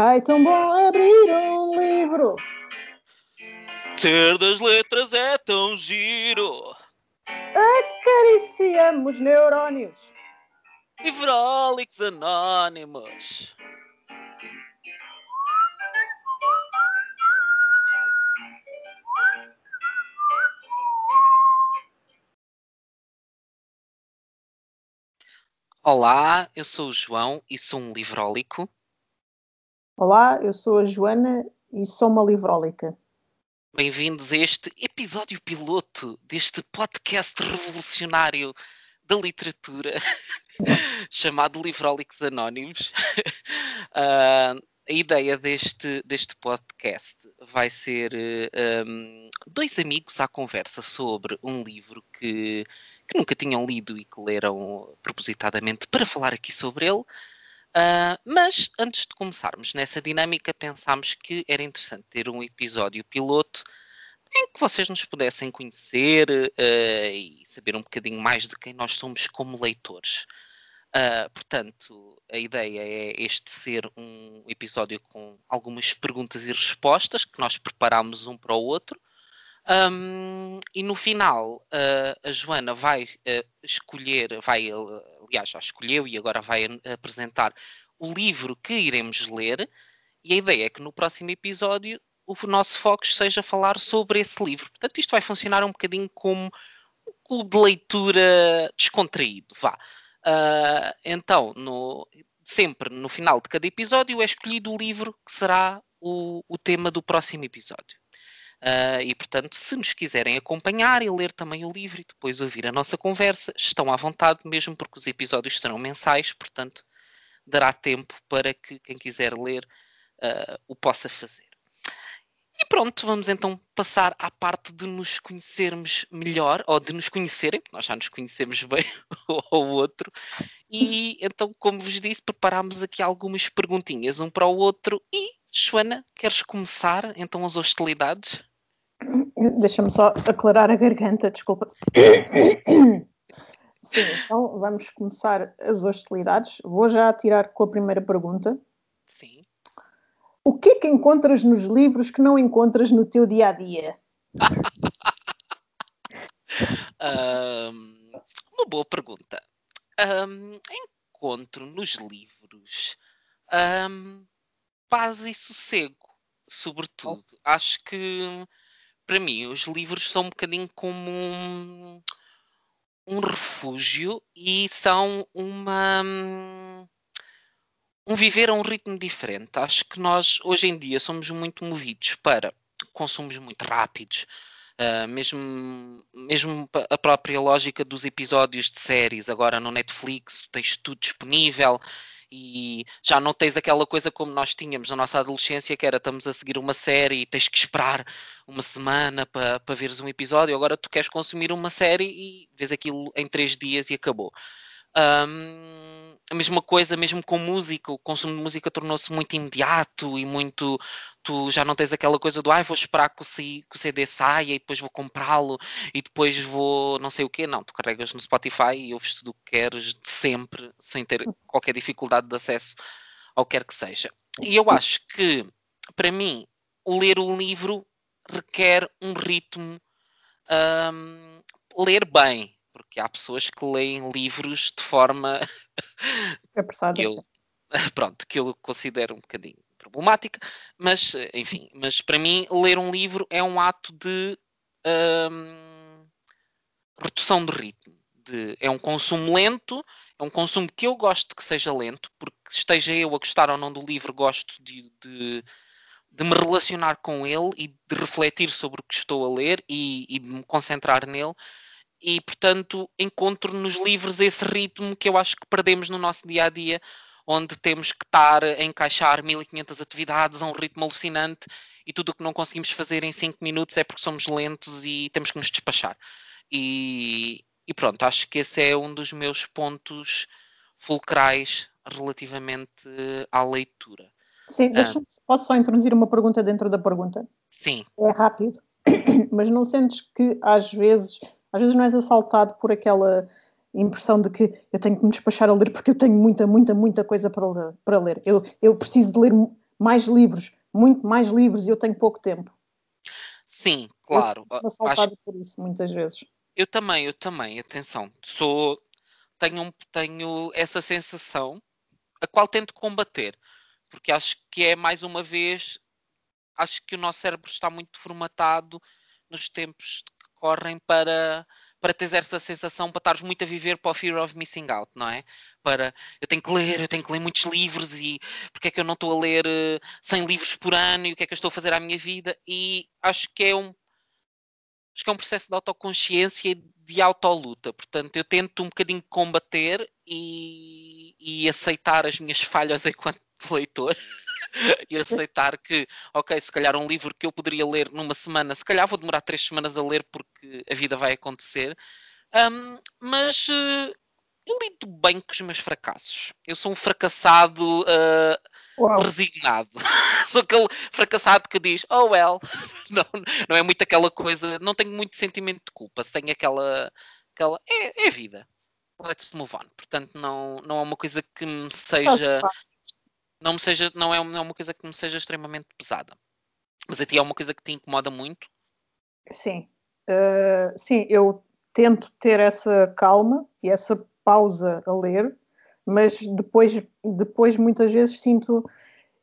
Ai, tão bom abrir um livro. Ser das letras é tão giro. Acariciamos neurónios. Livrólicos anónimos. Olá, eu sou o João e sou um livrólico. Olá, eu sou a Joana e sou uma livrólica. Bem-vindos a este episódio piloto deste podcast revolucionário da literatura chamado Livrólicos Anónimos. uh, a ideia deste, deste podcast vai ser um, dois amigos à conversa sobre um livro que, que nunca tinham lido e que leram propositadamente para falar aqui sobre ele. Uh, mas antes de começarmos nessa dinâmica, pensámos que era interessante ter um episódio piloto em que vocês nos pudessem conhecer uh, e saber um bocadinho mais de quem nós somos como leitores. Uh, portanto, a ideia é este ser um episódio com algumas perguntas e respostas que nós preparamos um para o outro. Um, e no final, uh, a Joana vai uh, escolher, vai, aliás, já escolheu e agora vai apresentar o livro que iremos ler. E a ideia é que no próximo episódio o nosso foco seja falar sobre esse livro. Portanto, isto vai funcionar um bocadinho como um clube de leitura descontraído, vá. Uh, então, no, sempre no final de cada episódio é escolhido o livro que será o, o tema do próximo episódio. Uh, e portanto, se nos quiserem acompanhar e ler também o livro e depois ouvir a nossa conversa, estão à vontade, mesmo porque os episódios serão mensais, portanto, dará tempo para que quem quiser ler uh, o possa fazer. E pronto, vamos então passar à parte de nos conhecermos melhor, ou de nos conhecerem, porque nós já nos conhecemos bem o outro. E então, como vos disse, preparámos aqui algumas perguntinhas um para o outro. E, Joana, queres começar então as hostilidades? Deixa-me só aclarar a garganta, desculpa. Sim, então vamos começar as hostilidades. Vou já tirar com a primeira pergunta. Sim. O que é que encontras nos livros que não encontras no teu dia a dia? um, uma boa pergunta. Um, encontro nos livros um, paz e sossego, sobretudo. Oh. Acho que para mim os livros são um bocadinho como um, um refúgio e são uma um viver a um ritmo diferente. Acho que nós, hoje em dia, somos muito movidos para consumos muito rápidos, uh, mesmo, mesmo a própria lógica dos episódios de séries, agora no Netflix, tens tudo disponível e já não tens aquela coisa como nós tínhamos na nossa adolescência, que era estamos a seguir uma série e tens que esperar uma semana para, para veres um episódio. Agora tu queres consumir uma série e vês aquilo em três dias e acabou. Um, a mesma coisa, mesmo com música, o consumo de música tornou-se muito imediato e muito. Tu já não tens aquela coisa do ai, ah, vou esperar que o, CD saia e depois vou comprá-lo e depois vou não sei o quê. Não, tu carregas no Spotify e ouves tudo o que queres sempre, sem ter qualquer dificuldade de acesso ao que quer que seja. E eu acho que, para mim, ler o livro requer um ritmo. Um, ler bem, porque há pessoas que leem livros de forma é que eu, pronto, que eu considero um bocadinho problemática, mas enfim, mas para mim ler um livro é um ato de hum, redução de ritmo, de, é um consumo lento, é um consumo que eu gosto que seja lento, porque esteja eu a gostar ou não do livro, gosto de, de de me relacionar com ele e de refletir sobre o que estou a ler e, e de me concentrar nele e portanto encontro nos livros esse ritmo que eu acho que perdemos no nosso dia a dia, onde temos que estar a encaixar 1500 atividades a um ritmo alucinante e tudo o que não conseguimos fazer em 5 minutos é porque somos lentos e temos que nos despachar. E, e pronto, acho que esse é um dos meus pontos fulcrais relativamente à leitura. Sim, ah. posso só introduzir uma pergunta dentro da pergunta? Sim. É rápido, mas não sentes que às vezes às vezes não és assaltado por aquela impressão de que eu tenho que me despachar a ler porque eu tenho muita, muita, muita coisa para ler. Para ler. Eu, eu preciso de ler mais livros, muito mais livros e eu tenho pouco tempo. Sim, claro. Eu sou Acho... por isso, muitas vezes. Eu também, eu também, atenção. Sou, tenho, tenho essa sensação, a qual tento combater, porque acho que é mais uma vez, acho que o nosso cérebro está muito formatado nos tempos correm para para teres essa sensação, para estares muito a viver para o fear of missing out, não é? Para eu tenho que ler, eu tenho que ler muitos livros e porque é que eu não estou a ler uh, eh, 100 livros por ano e o que é que eu estou a fazer à minha vida? E acho que é um acho que é um processo de autoconsciência e de autoluta. Portanto, eu tento um bocadinho combater e, e aceitar as minhas falhas enquanto leitor e aceitar que, ok, se calhar um livro que eu poderia ler numa semana, se calhar vou demorar três semanas a ler porque a vida vai acontecer. Um, mas uh, eu lido bem com os meus fracassos. Eu sou um fracassado uh, resignado. sou aquele fracassado que diz, oh well, não, não é muito aquela coisa, não tenho muito sentimento de culpa, se tenho aquela. aquela é, é vida. Let's move on. Portanto, não, não é uma coisa que me seja não me seja, não é, não é uma coisa que me seja extremamente pesada. Mas a ti é uma coisa que te incomoda muito? Sim. Uh, sim, eu tento ter essa calma e essa pausa a ler, mas depois, depois muitas vezes sinto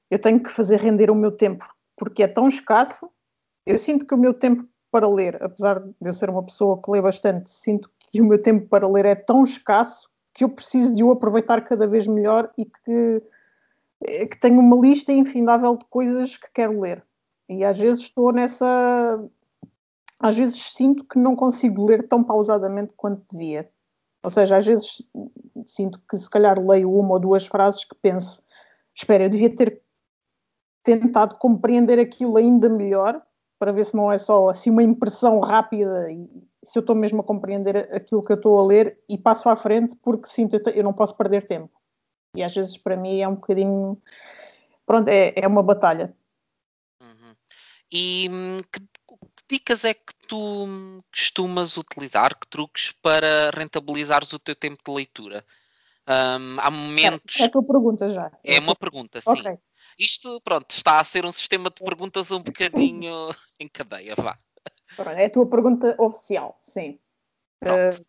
eu tenho que fazer render o meu tempo, porque é tão escasso. Eu sinto que o meu tempo para ler, apesar de eu ser uma pessoa que lê bastante, sinto que o meu tempo para ler é tão escasso que eu preciso de o aproveitar cada vez melhor e que é que tenho uma lista infindável de coisas que quero ler. E às vezes estou nessa. Às vezes sinto que não consigo ler tão pausadamente quanto devia. Ou seja, às vezes sinto que se calhar leio uma ou duas frases que penso: espera, eu devia ter tentado compreender aquilo ainda melhor para ver se não é só assim uma impressão rápida e se eu estou mesmo a compreender aquilo que eu estou a ler e passo à frente porque sinto eu, eu não posso perder tempo. E às vezes para mim é um bocadinho. Pronto, é, é uma batalha. Uhum. E hum, que, que, dicas é que tu costumas utilizar, que truques para rentabilizares o teu tempo de leitura? Um, há momentos. É, é a tua pergunta já. É uma pergunta, sim. Okay. Isto, pronto, está a ser um sistema de perguntas um bocadinho em cadeia, vá. É a tua pergunta oficial, sim. Uh,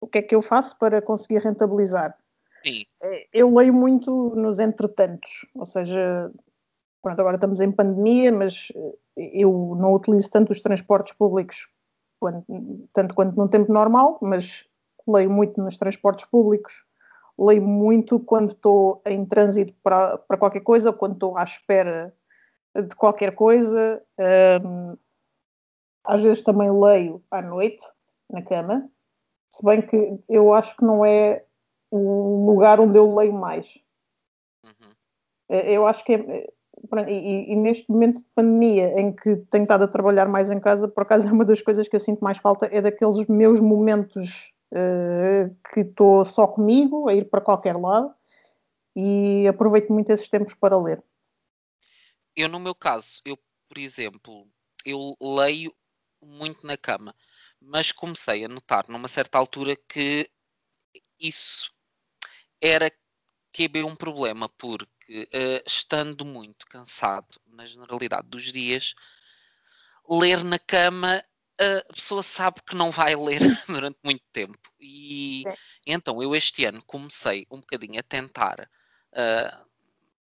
o que é que eu faço para conseguir rentabilizar? Sim. É, eu leio muito nos entretantos, ou seja, pronto, agora estamos em pandemia, mas eh, eu não utilizo tanto os transportes públicos quanto, tanto quanto no tempo normal, mas leio muito nos transportes públicos, leio muito quando estou em trânsito para, para qualquer coisa, quando estou à espera de qualquer coisa. Um, às vezes também leio à noite, na cama, se bem que eu acho que não é o lugar onde eu leio mais. Uhum. Eh, eu acho que é, e, e, neste momento de pandemia em que tenho estado a trabalhar mais em casa, por acaso é uma das coisas que eu sinto mais falta é daqueles meus momentos uh, que estou só comigo, a ir para qualquer lado e aproveito muito esses tempos para ler. Eu, no meu caso, eu, por exemplo, eu leio muito na cama, mas comecei a notar numa certa altura que isso era QB um problema, porque uh, estando muito cansado na generalidade dos dias, ler na cama a pessoa sabe que não vai ler durante muito tempo. E é. então eu este ano comecei um bocadinho a tentar uh,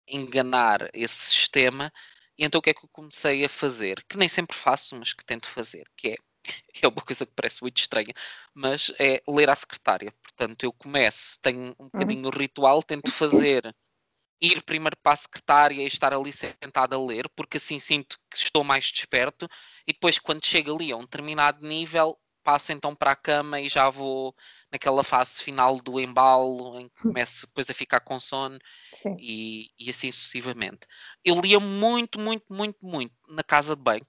enganar esse sistema. E então o que é que eu comecei a fazer? Que nem sempre faço, mas que tento fazer, que é é uma coisa que parece muito estranha, mas é ler à secretária. Portanto, eu começo, tenho um uhum. bocadinho o ritual, tento fazer ir primeiro para a secretária e estar ali sentado a ler, porque assim sinto que estou mais desperto, e depois, quando chego ali a um determinado nível, passo então para a cama e já vou naquela fase final do embalo, em que começo depois a ficar com sono e, e, assim sucessivamente. Eu lia muito, muito, muito, muito na casa de banho.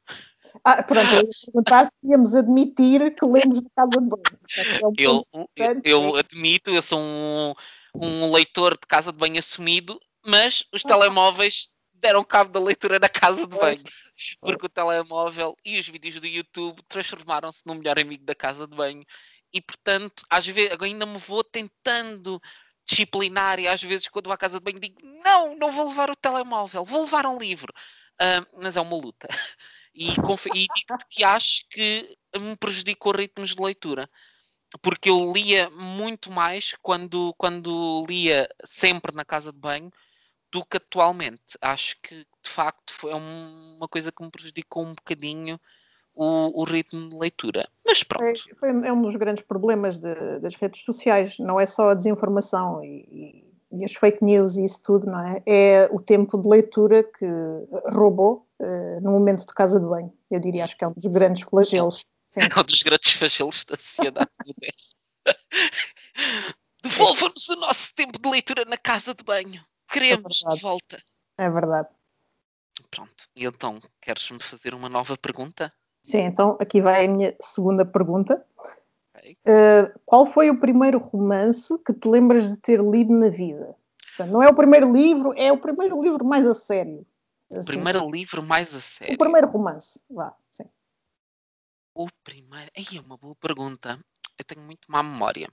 Ah, pronto, eu ia perguntar se íamos admitir que lemos na casa de banho. É um eu, eu, eu, admito, eu sou um, um leitor de casa de banho assumido, mas os ah. telemóveis deram cabo da leitura na casa de banho. Porque o telemóvel e os vídeos do YouTube transformaram-se no melhor amigo da casa de banho e portanto, às vezes ainda me vou tentando disciplinar e às vezes quando vou à casa de banho digo não, não vou levar o telemóvel, vou levar um livro. Uh, mas é uma luta. E, e digo que acho que me prejudicou ritmos de leitura. Porque eu lia muito mais quando, quando lia sempre na casa de banho do que atualmente. Acho que de facto foi uma coisa que me prejudicou um bocadinho o, o ritmo de leitura. Mas pronto. É, é um dos grandes problemas de, das redes sociais, não é só a desinformação e, e, as fake news e isso tudo, não é? É o tempo de leitura que roubou uh, no momento de casa de banho. Eu diria, acho que é um dos grandes flagelos. Sim. É um dos grandes flagelos da sociedade moderna. Devolva-nos o nosso tempo de leitura na casa de banho. Queremos é de volta. É verdade. Pronto. E então, queres-me fazer uma nova pergunta? Sim, então aqui vai a minha segunda pergunta. Okay. Uh, qual foi o primeiro romance que te lembras de ter lido na vida? Portanto, não é o primeiro livro, é o primeiro livro mais a sério. O assim. primeiro livro mais a sério? O primeiro romance, vá, sim. O primeiro. Aí é uma boa pergunta. Eu tenho muito má memória.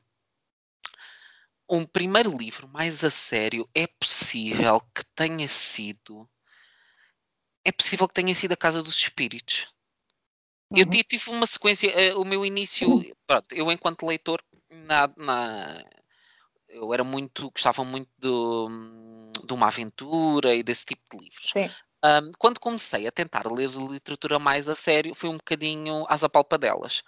Um primeiro livro mais a sério é possível que tenha sido. É possível que tenha sido A Casa dos Espíritos. Uhum. Eu tive uma sequência, uh, o meu início, pronto, eu enquanto leitor, na, na, eu era muito, gostava muito de, de, uma aventura e desse tipo de livros. Sim. Um, quando comecei a tentar ler literatura mais a sério, foi um bocadinho às apalpadelas.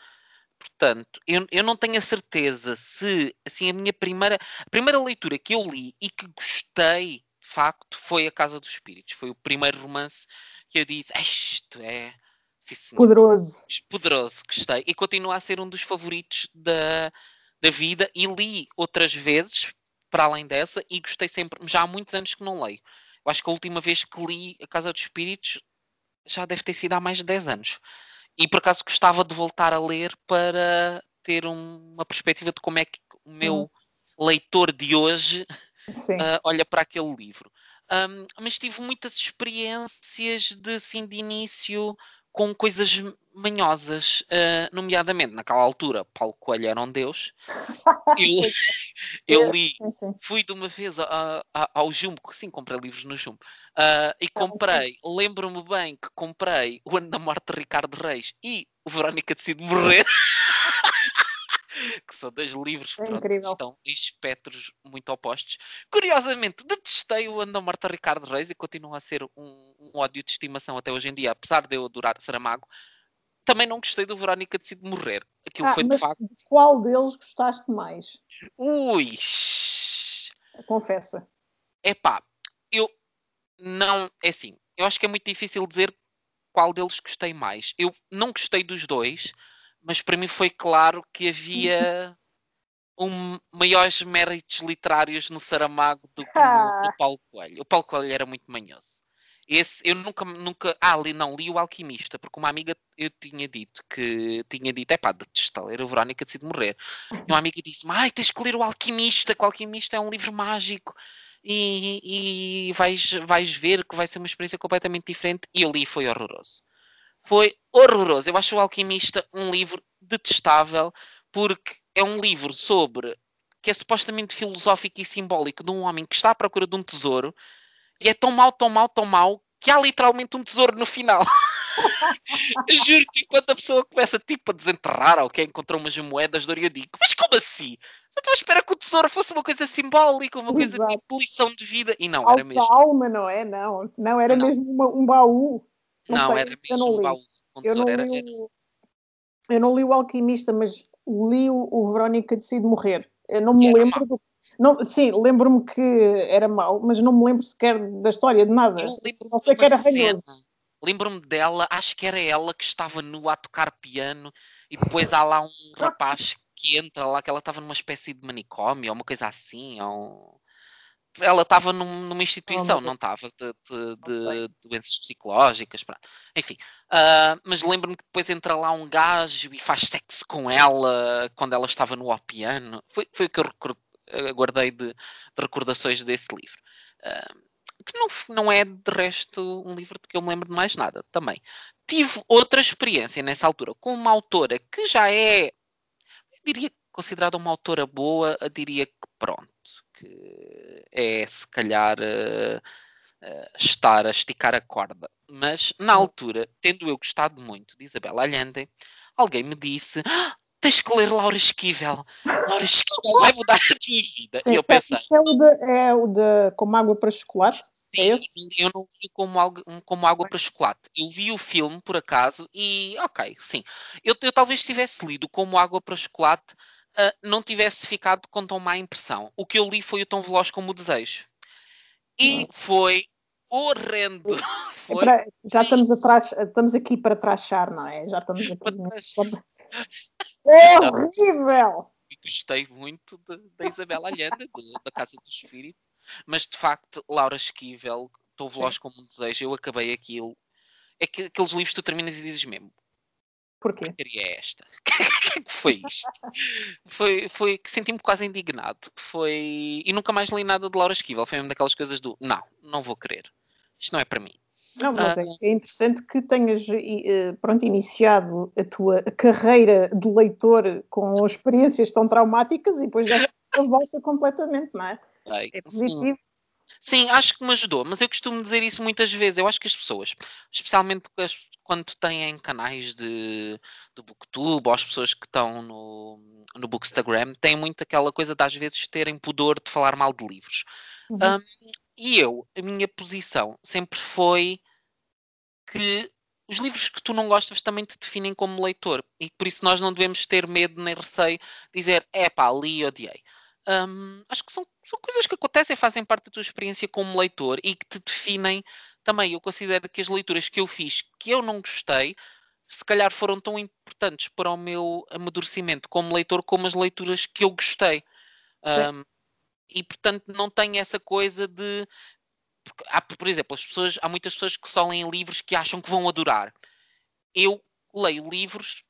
Portanto, eu, eu não tenho a certeza se assim, a minha primeira, a primeira leitura que eu li e que gostei, de facto, foi A Casa dos Espíritos. Foi o primeiro romance que eu disse: Isto é Sim, poderoso. Poderoso, gostei. E continua a ser um dos favoritos da, da vida. E li outras vezes, para além dessa, e gostei sempre. Já há muitos anos que não leio. Eu acho que a última vez que li A Casa dos Espíritos já deve ter sido há mais de 10 anos. E por acaso gostava de voltar a ler para ter um, uma perspectiva de como é que o meu hum. leitor de hoje uh, olha para aquele livro. Um, mas tive muitas experiências de, assim, de início com coisas manhosas, uh, nomeadamente naquela altura, Paulo Coelho era um deus. Eu, eu li, fui de uma vez a, a, ao Jumbo, sim, comprei livros no Jumbo, uh, e comprei, lembro-me bem que comprei O Ano da Morte de Ricardo Reis e o Verónica Decide Morrer. que são dois livros que é pronto, estão em espectros muito opostos. Curiosamente, detestei o Anda Morta Ricardo Reis e continua a ser um, um, ódio de estimação até hoje em dia, apesar de eu adorar Saramago. Também não gostei do Verónica Decide Morrer. Aquilo ah, foi de facto. Qual deles gostaste mais? Ui! Confessa. É pá, eu não. É assim, eu acho que é muito difícil dizer qual deles gostei mais. Eu não gostei dos dois mas para mim foi claro que havia um, maiores méritos literários no Saramago do que no, no, Paulo Coelho. O Paulo Coelho era muito manhoso. Esse, eu nunca, nunca, ah, li, não, li o Alquimista, porque uma amiga eu tinha dito que, tinha dito, é pá, detesta ler a Verónica decide morrer. E uma amiga disse-me, ai, tens que ler o Alquimista, que o Alquimista é um livro mágico e, e vais, vais ver que vai ser uma experiência completamente diferente. E eu li e foi horroroso foi horroroso. Eu acho o Alquimista um livro detestável, porque é um livro sobre que é supostamente filosófico e simbólico de um homem que está à procura de um tesouro e é tão mau, tão mau, tão mau que há literalmente um tesouro no final. Juro-te, quando a pessoa começa tipo a desenterrar ou que encontrou umas moedas de ouro, eu digo, mas como assim? Só estou a esperar que o tesouro fosse uma coisa simbólica, uma coisa Exato. tipo lição de vida. E não, Alta era mesmo. alma, não é? Não, não era não. mesmo uma, um baú. Não, não era mesmo um baú. Eu não, era, li o, eu não li o Alquimista, mas li o, o Verónica Decide Morrer. Eu não me lembro do, não, sim, lembro-me que era mau, mas não me lembro sequer da história de nada. Eu lembro-me sei que era ranhoso. Lembro-me dela, acho que era ela que estava nua a tocar piano e depois há lá um rapaz que entra lá, que ela estava numa espécie de manicômio ou uma coisa assim, ou ela estava num, numa instituição, oh, não estava de, de, de doenças psicológicas, pronto. enfim. Uh, mas lembro-me que depois entra lá um gajo e faz sexo com ela quando ela estava no piano. Foi, foi o que eu guardei de, de, recordações desse livro. Uh, que não, não é de resto um livro de que eu me lembro de mais nada também. Tive outra experiência nessa altura com uma autora que já é diria considerada uma autora boa, diria que pronto, que é se calhar uh, uh, estar a esticar a corda. Mas na altura, tendo eu gostado muito de Isabela Allende, alguém me disse: ah, tens que ler Laura Esquivel. Laura Esquivel vai mudar a tua vida. Sim, e eu pensei. É o, de, é o de Como Água para Chocolate? Sim, é eu não vi como, algo, como água para chocolate. Eu vi o filme, por acaso, e ok, sim. Eu, eu talvez tivesse lido como água para chocolate, uh, não tivesse ficado com tão má impressão. O que eu li foi o tão veloz como o desejo. E hum. foi horrendo. É foi... Para, já estamos atrás, estamos aqui para trachar, não é? Já estamos aqui. É horrível! Gostei muito da Isabela Allende, da Casa do Espírito, mas de facto, Laura Esquivel, Estou Veloz como um Desejo, eu acabei aquilo. É que aqueles livros tu terminas e dizes mesmo. Porquê? Que é esta? que foi isto? foi, foi que senti-me quase indignado. Foi. E nunca mais li nada de Laura Esquivel. Foi mesmo daquelas coisas do não, não vou querer. Isto não é para mim. Não, mas ah, é interessante que tenhas eh, pronto, iniciado a tua carreira de leitor com experiências tão traumáticas e depois já volta completamente, não é? é positivo. Sim. Sim. acho que me ajudou, mas eu costumo dizer isso muitas vezes. Eu acho que as pessoas, especialmente quando têm canais de, de booktube ou as pessoas que estão no, no bookstagram, têm muito aquela coisa de às vezes terem pudor de falar mal de livros. Uhum. Um, e eu, a minha posição sempre foi que os livros que tu não gostas também te definem como leitor e por isso nós não devemos ter medo nem receio de dizer é pá, li e odiei. Um, acho que são, são coisas que acontecem, fazem parte da tua experiência como leitor e que te definem também. Eu considero que as leituras que eu fiz que eu não gostei, se calhar foram tão importantes para o meu amadurecimento como leitor como as leituras que eu gostei. Um, e portanto não tenho essa coisa de há, por exemplo, as pessoas, há muitas pessoas que só leem livros que acham que vão adorar. Eu leio livros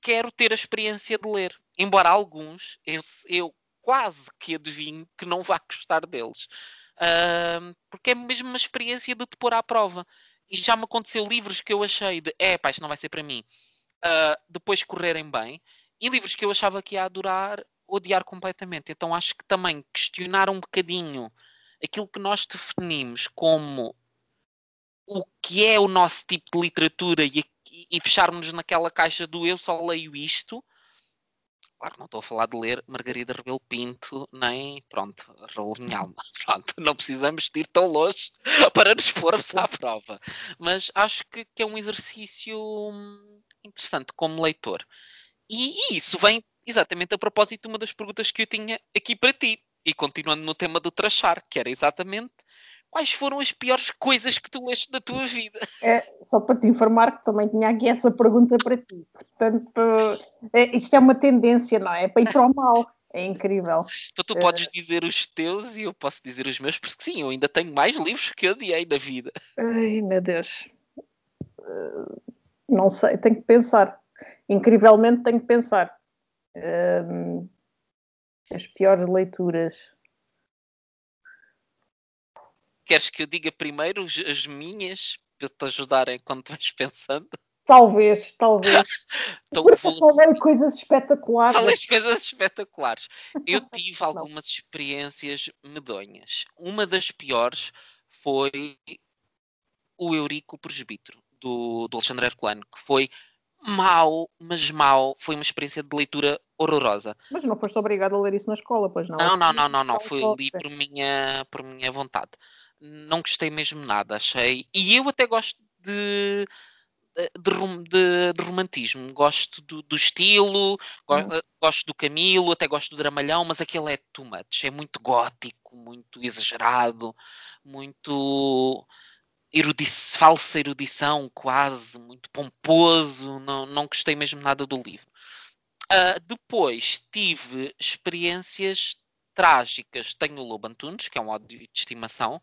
quero ter a experiência de ler. Embora alguns eu, eu quase que adivinho que não vá gostar deles. Uh, porque é mesmo uma experiência de te pôr à prova. E já me aconteceu livros que eu achei de é pá, isto não vai ser para mim. Uh, depois correrem bem. E livros que eu achava que ia adorar, odiar completamente. Então acho que também questionar um bocadinho aquilo que nós definimos como o que é o nosso tipo de literatura e, e fecharmos naquela caixa do eu só leio isto. Claro, não estou a falar de ler Margarida Rebelo Pinto, nem, pronto, Raul Minhalma. Pronto, não precisamos de ir tão longe para nos pormos à prova. Mas acho que, que é um exercício interessante como leitor. E, e isso vem exatamente a propósito de uma das perguntas que eu tinha aqui para ti. E continuando no tema do trachar, que era exatamente quais foram as piores coisas que tu leste da tua vida? É, só para te informar que também tinha aqui essa pergunta para ti. Portanto, é, isto é uma tendência, não é? É para ir para o mal. É incrível. Então tu podes dizer os teus e eu posso dizer os meus, porque sim, eu ainda tenho mais livros que odiei na vida. Ai, meu Deus. Uh, não sei, tenho que pensar. Incrivelmente tenho que pensar. Uh, as piores leituras. Queres que eu diga primeiro as minhas para te ajudarem quando vais pensando? Talvez, talvez. então, vou... Falei coisas espetaculares. Falei coisas espetaculares. Eu tive algumas experiências medonhas. Uma das piores foi o Eurico Presbítero, do, do Alexandre Herculano, que foi mau, mas mau. Foi uma experiência de leitura horrorosa. Mas não foste obrigado a ler isso na escola, pois não? Não, não, não, não, não. Foi li por minha, por minha vontade. Não gostei mesmo nada, achei. E eu até gosto de. De, de, de romantismo, gosto do, do estilo, hum. gosto do Camilo, até gosto do Dramalhão, mas aquele é too much, é muito gótico, muito exagerado, muito erudic falsa erudição, quase, muito pomposo, não, não gostei mesmo nada do livro. Uh, depois tive experiências trágicas. Tenho o Lobo Antunes, que é um ódio de estimação,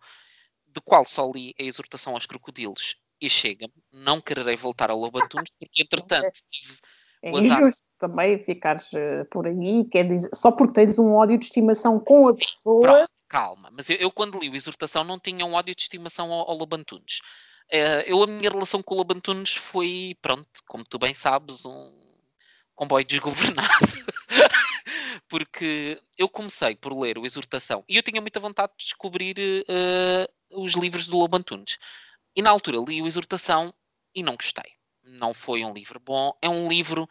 de qual só li a exortação aos crocodilos e chega-me. Não quererei voltar ao Lobo Antunes, porque entretanto tive. É injusto também ficares uh, por aí, quer dizer, só porque tens um ódio de estimação com a pessoa. Pronto, calma, mas eu, eu, quando li o Exortação não tinha um ódio de estimação ao, ao Lobo Antunes. Uh, eu, a minha relação com o Lobo Antunes foi, pronto, como tu bem sabes, um comboio desgovernado. porque eu comecei por ler o Exortação e eu tinha muita vontade de descobrir uh, os livros do Lobo Antunes. E na altura li o Exortação e não gostei. Não foi um livro bom. É um livro,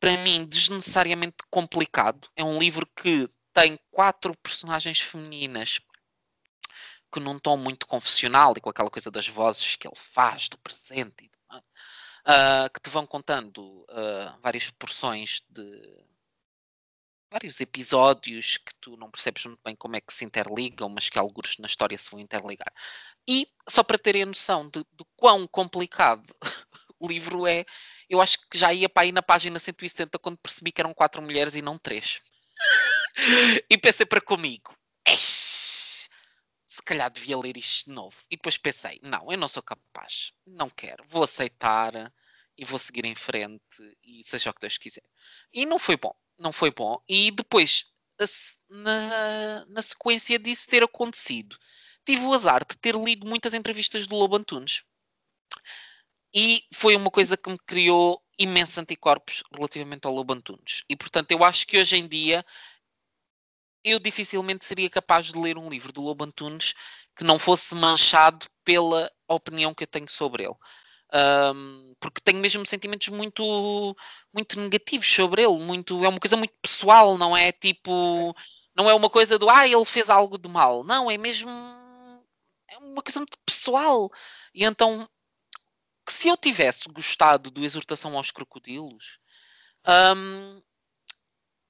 para mim, desnecessariamente complicado. É um livro que tem quatro personagens femininas que num tom muito confessional e com aquela coisa das vozes que ele faz do presente, uh, que te vão contando uh, várias porções de vários episódios que tu não percebes muito bem como é que se interligam, mas que alguns na história se vão interligar. E só para terem a noção de, de quão complicado o livro é, eu acho que já ia para aí na página 170 quando percebi que eram quatro mulheres e não três. e pensei para comigo, se calhar devia ler isto de novo. E depois pensei, não, eu não sou capaz, não quero, vou aceitar e vou seguir em frente e seja o que Deus quiser. E não foi bom não foi bom. E depois, na, na sequência disso ter acontecido, tive o azar de ter lido muitas entrevistas do Lobo Antunes. E foi uma coisa que me criou imensos anticorpos relativamente ao Lobo Antunes. E portanto, eu acho que hoje em dia eu dificilmente seria capaz de ler um livro do Lobo Antunes que não fosse manchado pela opinião que eu tenho sobre ele. Um, porque tenho mesmo sentimentos muito, muito negativos sobre ele. Muito, é uma coisa muito pessoal, não é tipo. Não é uma coisa do ah, ele fez algo de mal. Não, é mesmo. É uma coisa muito pessoal. E então, se eu tivesse gostado do Exortação aos Crocodilos, um,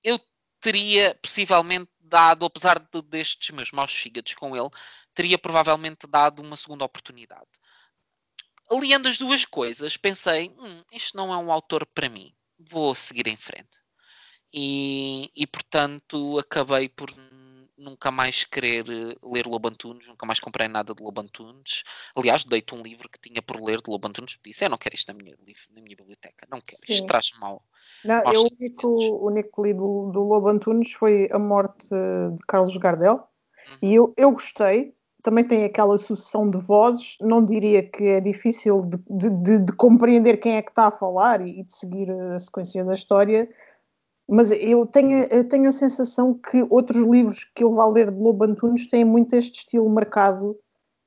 eu teria possivelmente dado, apesar de, destes meus maus fígados com ele, teria provavelmente dado uma segunda oportunidade aliando as duas coisas, pensei: hum, isto não é um autor para mim, vou seguir em frente. E, e portanto acabei por nunca mais querer eh, ler Lobantunes, nunca mais comprei nada de Lobantunes. Aliás, dei-te um livro que tinha por ler de Lobantunes, disse: Eu não quero isto na minha, na minha biblioteca, não quero, Sim. isto traz mal. Não, eu, o, único, o único que li do, do Lobantunes foi A Morte de Carlos Gardel, uhum. e eu, eu gostei, também tem aquela sucessão de vozes, não diria que é difícil de, de, de, de compreender quem é que está a falar e, de seguir a sequência da história, mas eu tenho, eu tenho a sensação que outros livros que eu vá ler de Lobo Antunes têm muito este estilo marcado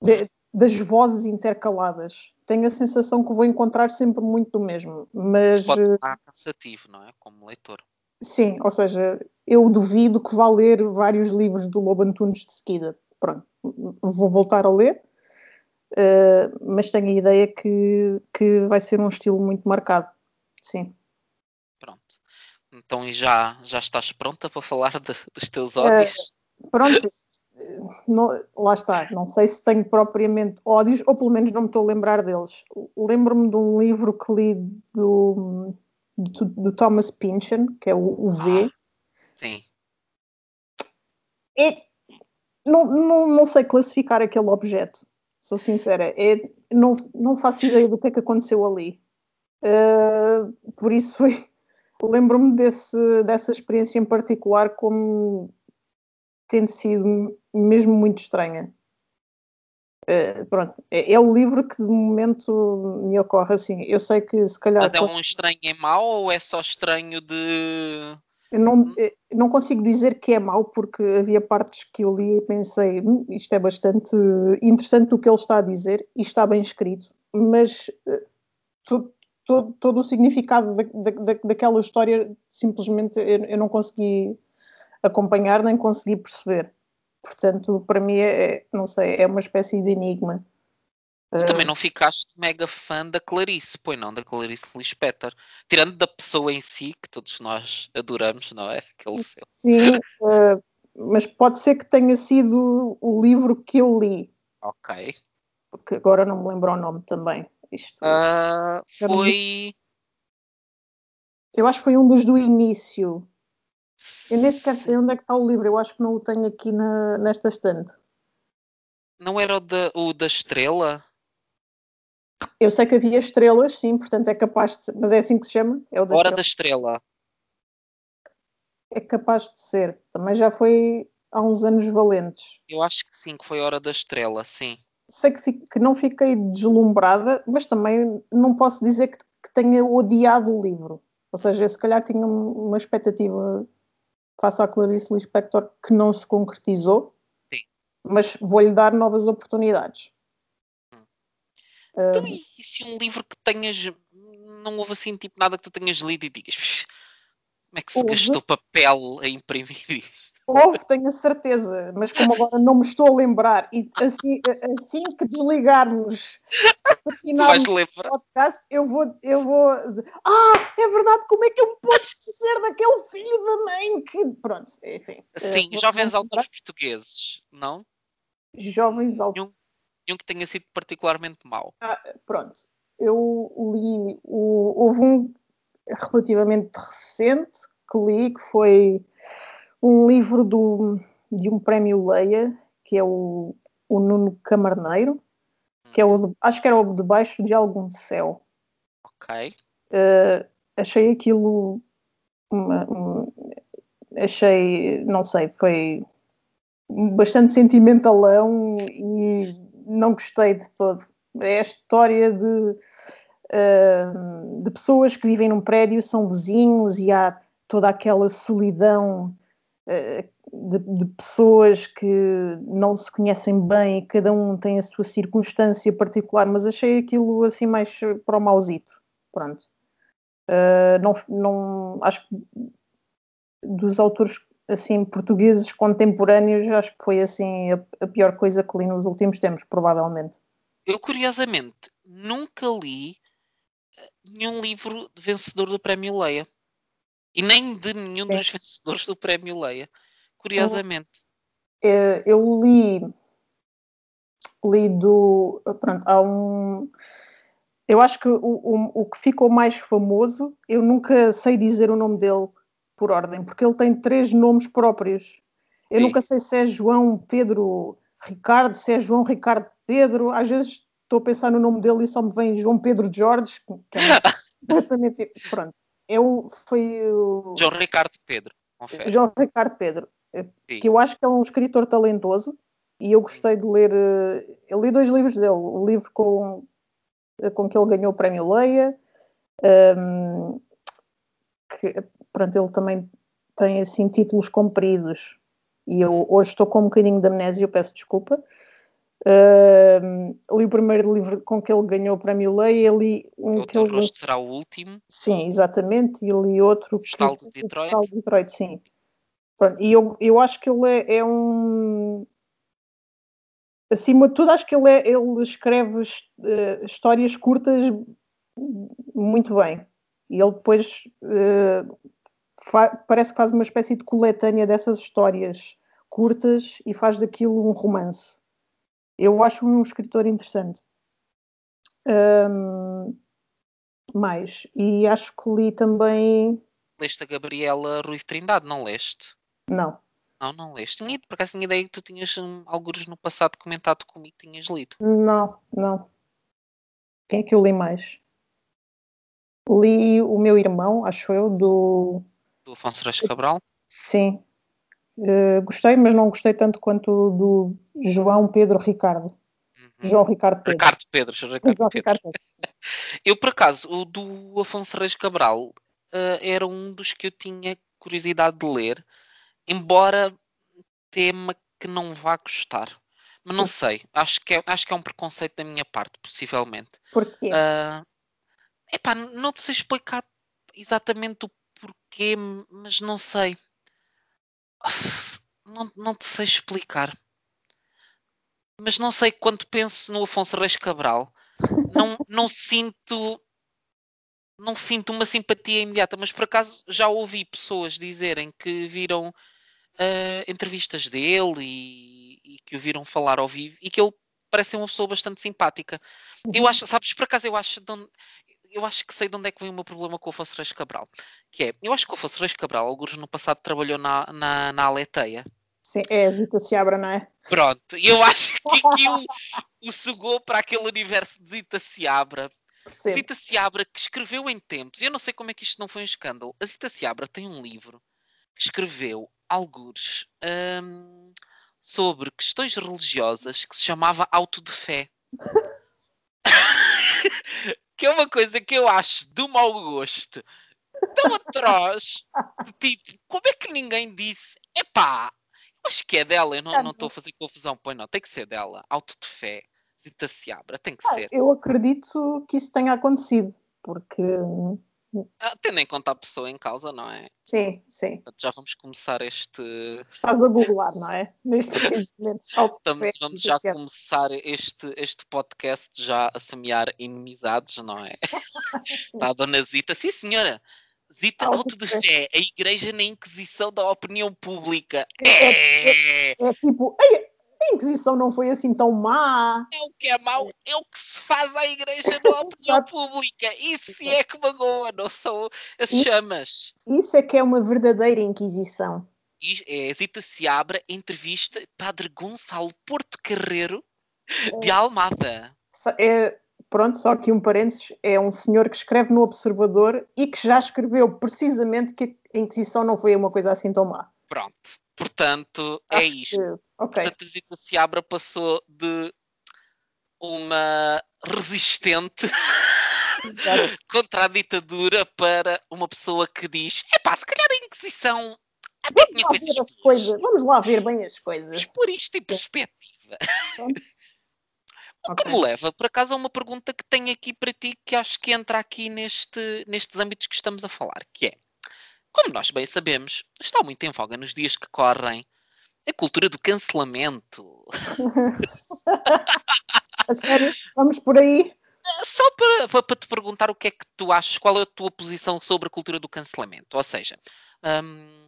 de, das vozes intercaladas. Tenho a sensação que vou encontrar sempre muito do mesmo. Mas Isso pode estar cansativo, não é? Como leitor. Sim, ou seja, eu duvido que vá ler vários livros do Lobo Antunes de seguida. Pronto vou voltar a ler, uh, mas tenho a ideia que, que vai ser um estilo muito marcado. Sim. Pronto. Então e já, já estás pronta para falar de, dos teus ódios? Uh, pronto. Não, lá está, não sei se tenho propriamente ódios, ou pelo menos não me estou a lembrar deles. Lembro-me de um livro que li do, do, do Thomas Pynchon, que é o, o V. Ah, sim. É, não, não, não sei classificar aquele objeto, sou sincera. É, não, não faço ideia do que é que aconteceu ali. Uh, por isso foi. Lembro-me dessa experiência em particular como tendo sido mesmo muito estranha. Uh, pronto, é, é, o livro que de momento me ocorre assim. Eu sei que se calhar. Mas é um estranho em mau ou é só estranho de não, não consigo dizer que é mau, porque havia partes que eu li e pensei hum, isto é bastante interessante o que ele está a dizer e está bem escrito, mas eh, todo, todo, todo o significado da, da, daquela história simplesmente eu, eu, não consegui acompanhar nem consegui perceber. Portanto, para mim é, é não sei, é uma espécie de enigma. Tu também não ficaste mega fã da Clarice, pois não, da Clarice Lispector. Tirando da pessoa em si, que todos nós adoramos, não é? Aquele seu. Sim, uh, mas pode ser que tenha sido o livro que eu li. Ok. Porque agora não me lembro o nome também. Isto, uh, foi. Eu acho que foi um dos do início. Eu nem sequer sei onde é que está o livro, eu acho que não o tenho aqui na, nesta estante. Não era o da, o da estrela? Eu sei que havia estrelas, sim, portanto é capaz de ser, mas é assim que se chama? É o da Hora estrela. da Estrela. É capaz de ser. Também já foi há uns anos valentes. Eu acho que sim, que foi Hora da Estrela, sim. Sei que, fico, que não fiquei deslumbrada, mas também não posso dizer que, que, tenha odiado o livro. Ou seja, se calhar tinha uma expectativa face à Clarice Lispector que não se concretizou, Sim. mas vou-lhe dar novas oportunidades. Então, e se um livro que tenhas. Não houve assim tipo nada que tu tenhas lido e digas. "Psh, Como é que se Houve. gastou papel a imprimir isto? Houve, tenho a certeza, mas como agora não me estou a lembrar, e assim, assim que desligarmos, o podcast, eu vou, eu vou. Ah, é verdade, como é que eu me posso esquecer daquele filho da mãe que. Pronto, enfim. eh, Sim, jovens autores portugueses, não? Jovens autores. E um que tenha sido particularmente mau. Pronto, eu li. O, houve um relativamente recente que li, que foi um livro do, de um prémio Leia, que é o, o Nuno Camarneiro, que é o de- acho que era o Debaixo de Algum Céu. Ok. Uh, achei aquilo uma- um- achei, não sei, foi bastante sentimentalão e não gostei de todo. É a história de, uh, de pessoas que vivem num prédio, são vizinhos e há toda aquela solidão uh, de, de pessoas que não se conhecem bem cada um tem a sua circunstância particular, mas achei aquilo assim mais para o mauzito. Pronto. Uh, não, não, acho que dos autores assim portugueses contemporâneos acho que foi assim a, a pior coisa que li nos últimos tempos, provavelmente. Eu, curiosamente, nunca li eh, nenhum livro de vencedor do Prémio Leia. E nem de nenhum dos vencedores do Prémio Leia. Curiosamente. Eh, Eu li li do pronto, há um eu acho que o, o, o que ficou mais famoso, eu nunca sei dizer o nome dele por ordem, porque ele tem três nomes próprios. Eu Sim. nunca sei se é João Pedro Ricardo, se é João Ricardo Pedro. Às vezes estou a pensar no nome dele e só me vem João Pedro Jorge, que é completamente. Pronto. Eu, foi o João Ricardo Pedro. Confere. João Ricardo Pedro, Sim. que eu acho que é um escritor talentoso e eu gostei de ler. eh, Eu li dois livros dele: o livro com, com que ele ganhou o prémio Leia. ehm, que, pronto, ele também tem assim títulos compridos e eu hoje estou com um bocadinho de amnésia, eu peço desculpa. Ehm, li o primeiro livro com que ele ganhou o prémio Leia, li um O que ele rosto será o último. Sim, exatamente. E li outro que Postal de Detroit. Postal de Detroit, sim. Pronto, e eu, eu acho que ele é, é um. Acima de tudo, acho que ele, é, ele escreve eh, histórias curtas muito bem. E ele depois fa- parece que faz uma espécie de coletânea dessas histórias curtas e faz daquilo um romance. Eu acho um escritor interessante. Ahm, mais. E acho que li também. Leste a Gabriela Rui Trindade, não leste? Não, Não, não leste. Tinha, por acaso tinha ideia que tu tinhas um, alguns no passado comentado comigo que tinhas lido. não, não. Quem é que eu li mais? Li o meu irmão, acho eu, do. Do Afonso Reis Cabral. Sim. Eh, gostei, mas não gostei tanto quanto o do João Pedro Ricardo. Uhum. João Ricardo Pedro. Ricardo Pedro. Ricardo João Pedro. Ricardo Pedro. Eu, por acaso, o do Afonso Reis Cabral eh, era um dos que eu tinha curiosidade de ler, embora tema que não vá gostar. Mas não sei, acho que é, acho que é um preconceito da minha parte, possivelmente. Porquê? Ah, epá, não te sei explicar exatamente o porquê, mas não sei. Não, não te sei explicar. Mas não sei, quando penso no Afonso Reis Cabral, não, não sinto não sinto uma simpatia imediata, mas por acaso já ouvi pessoas dizerem que viram ah, entrevistas dele e, e que o viram falar ao vivo e que ele parece ser uma pessoa bastante simpática. Eu Uhum. acho, sabes, por acaso eu acho, eu acho que sei de onde é que vem o meu problema com o Afonso Reis Cabral. Que é, eu acho que o Afonso Reis Cabral, alguns no passado, trabalhou na, na, na Aleteia. Sim, é Zita Seabra, não é? Pronto, eu acho que aquilo o sugou para aquele universo de Zita Seabra. Zita Seabra que escreveu em tempos, eu não sei como é que isto não foi um escândalo. A Zita Seabra tem um livro que escreveu algures hum, sobre questões religiosas que se chamava Auto de Fé. Que é uma coisa que eu acho do mau gosto tão atroz, de tipo, como é que ninguém disse, epá, acho que é dela, eu não estou a fazer confusão, põe não, tem que ser dela, auto de fé, Zita Seabra, tem que ah, ser. Eu acredito que isso tenha acontecido, porque tendo em conta a pessoa em causa, não é? Sim, sim. Já vamos começar este. Estás a googlar, não é? Neste Estamos, vamos já começar este, este podcast já a semear inimizades, não é? Está a dona Zita, sim senhora. Zita, auto de fé, a igreja na Inquisição da opinião pública. É, é, é, é tipo, a Inquisição não foi assim tão má. É o que é mau, é o que se faz à igreja na opinião pública. Isso é que magoa, não são as chamas. Isso é que é uma verdadeira Inquisição. É, Zita Seabra entrevista Padre Gonçalo Porto Carreiro de Almada. É, pronto, só aqui um parênteses, é um senhor que escreve no Observador e que já escreveu precisamente que a Inquisição não foi uma coisa assim tão má. Pronto, portanto, é Acho isto. Okay. Portanto, a Zita Seabra passou de uma resistente contra a ditadura para uma pessoa que diz: é pá, se calhar a Inquisição até Vamos tinha coisas, as coisas. Vamos lá ver bem as coisas. Por isto em perspectiva. o que okay. me leva, por acaso, a uma pergunta que tenho aqui para ti que acho que entra aqui neste, nestes âmbitos que estamos a falar, que é, como nós bem sabemos, está muito em voga nos dias que correm a cultura do cancelamento. a sério? Vamos por aí? Só para, para, te perguntar o que é que tu achas, qual é a tua posição sobre a cultura do cancelamento? Ou seja, hum,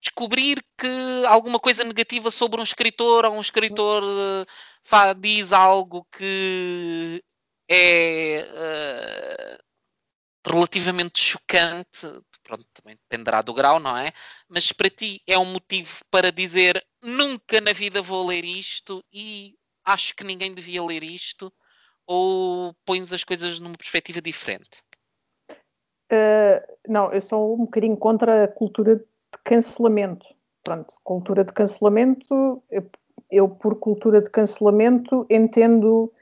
descobrir que alguma coisa negativa sobre um escritor ou um escritor uh, diz algo que é uh, relativamente chocante, pronto, também dependerá do grau, não é? Mas para ti é um motivo para dizer nunca na vida vou ler isto e acho que ninguém devia ler isto, ou pões as coisas numa perspectiva diferente? Uh, não, eu sou um bocadinho contra a cultura de cancelamento. Pronto, cultura de cancelamento, eu, eu por cultura de cancelamento entendo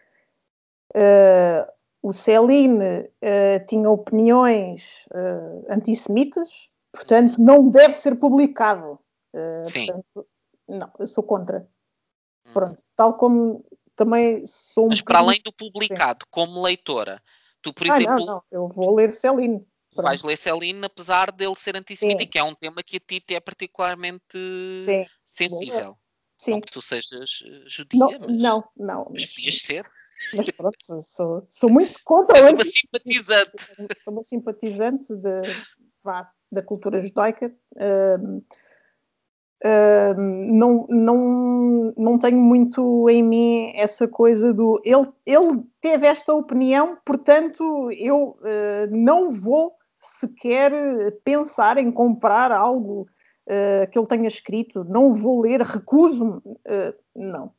uh, o Céline uh, tinha opiniões uh, antissemitas, portanto não deve ser publicado. Uh, Sim. Portanto, não, eu sou contra. Hum. Pronto, tal como também sou um Mas para além do publicado, Sim. como leitora, tu, por ah, exemplo. Não, não, eu vou ler Céline. Pronto. Vais ler Celine apesar dele ser antissemita, que é um tema que a ti é particularmente Sim. sensível. Sim. Não que tu sejas judia, não, mas, não, não, mas podias ser. Mas pronto, sou, sou muito contra És uma simpatizante. Sou uma simpatizante de, vá, da cultura judaica. Uh, uh, não, não, não tenho muito em mim essa coisa do ele, ele teve esta opinião, portanto eu uh, não vou sequer pensar em comprar algo uh, que ele tenha escrito, não vou ler, recuso-me. Uh, não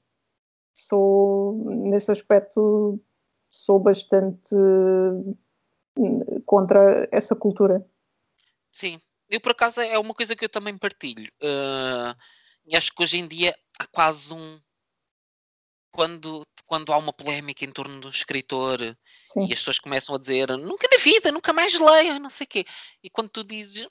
sou, nesse aspecto, sou bastante hum, contra essa cultura. Sim, eu por acaso é uma coisa que eu também partilho. Uh, e acho que hoje em dia há quase um. Quando, quando há uma polémica em torno de um escritor Sim. e as pessoas começam a dizer nunca na vida, nunca mais leio, não sei o quê. E quando tu dizes,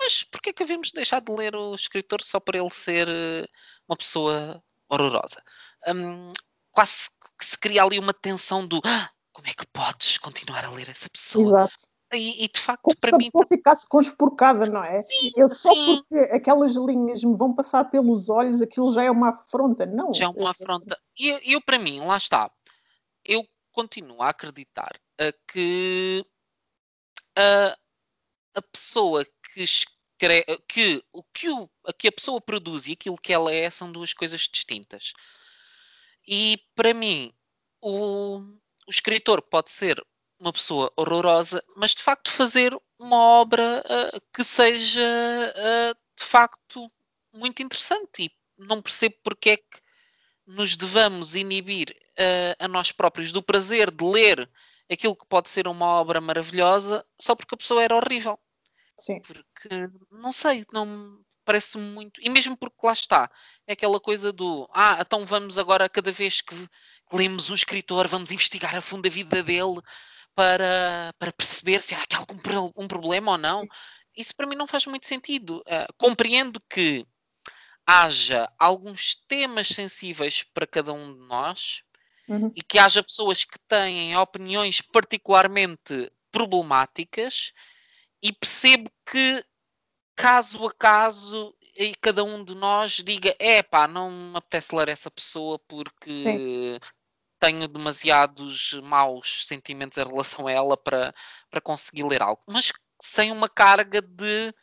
mas porquê que devemos deixar de ler o escritor só para ele ser eh, uma pessoa horrorosa? um, quase que se cria ali uma tensão do ah, como é que podes continuar a ler essa pessoa? Exato. E, e, de facto, Como para se mim. Se pessoa ficasse conspurcada, não é? Sim, eu só sim. porque aquelas linhas me vão passar pelos olhos, aquilo já é uma afronta, não? Já é uma afronta. E eu, eu, para mim, lá está. Eu continuo a acreditar uh, que uh, a pessoa que que o que, o, que a pessoa produz e aquilo que ela é são duas coisas distintas. E para mim, o, o escritor pode ser uma pessoa horrorosa, mas de facto fazer uma obra uh, que seja uh, de facto muito interessante. E não percebo porque é que nos devamos inibir uh, a nós próprios do prazer de ler aquilo que pode ser uma obra maravilhosa só porque a pessoa era horrível. Sim. Porque não sei, não parece muito. E mesmo porque lá está, é aquela coisa do ah, então vamos agora, cada vez que lemos um escritor, vamos investigar a fundo a vida dele para, para perceber se há aqui algum um problema ou não. Isso para mim não faz muito sentido. Uh, compreendo que haja alguns temas sensíveis para cada um de nós uhum. e que haja pessoas que têm opiniões particularmente problemáticas e percebo que caso a caso e cada um de nós diga é pá, não me apetece ler essa pessoa porque Sim. tenho demasiados maus sentimentos em relação a ela para, para conseguir ler algo, mas sem uma carga de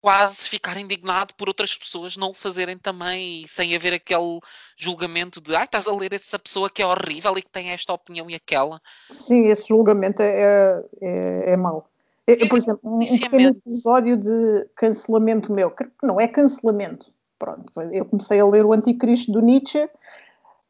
quase ficar indignado por outras pessoas não o fazerem também e sem haver aquele julgamento de ai, estás a ler essa pessoa que é horrível e que tem esta opinião e aquela. Sim, esse julgamento é, é, é mau. Eu, por exemplo, um, um pequeno episódio de cancelamento meu, que não é cancelamento. Pronto, eu comecei a ler o Anticristo do Nietzsche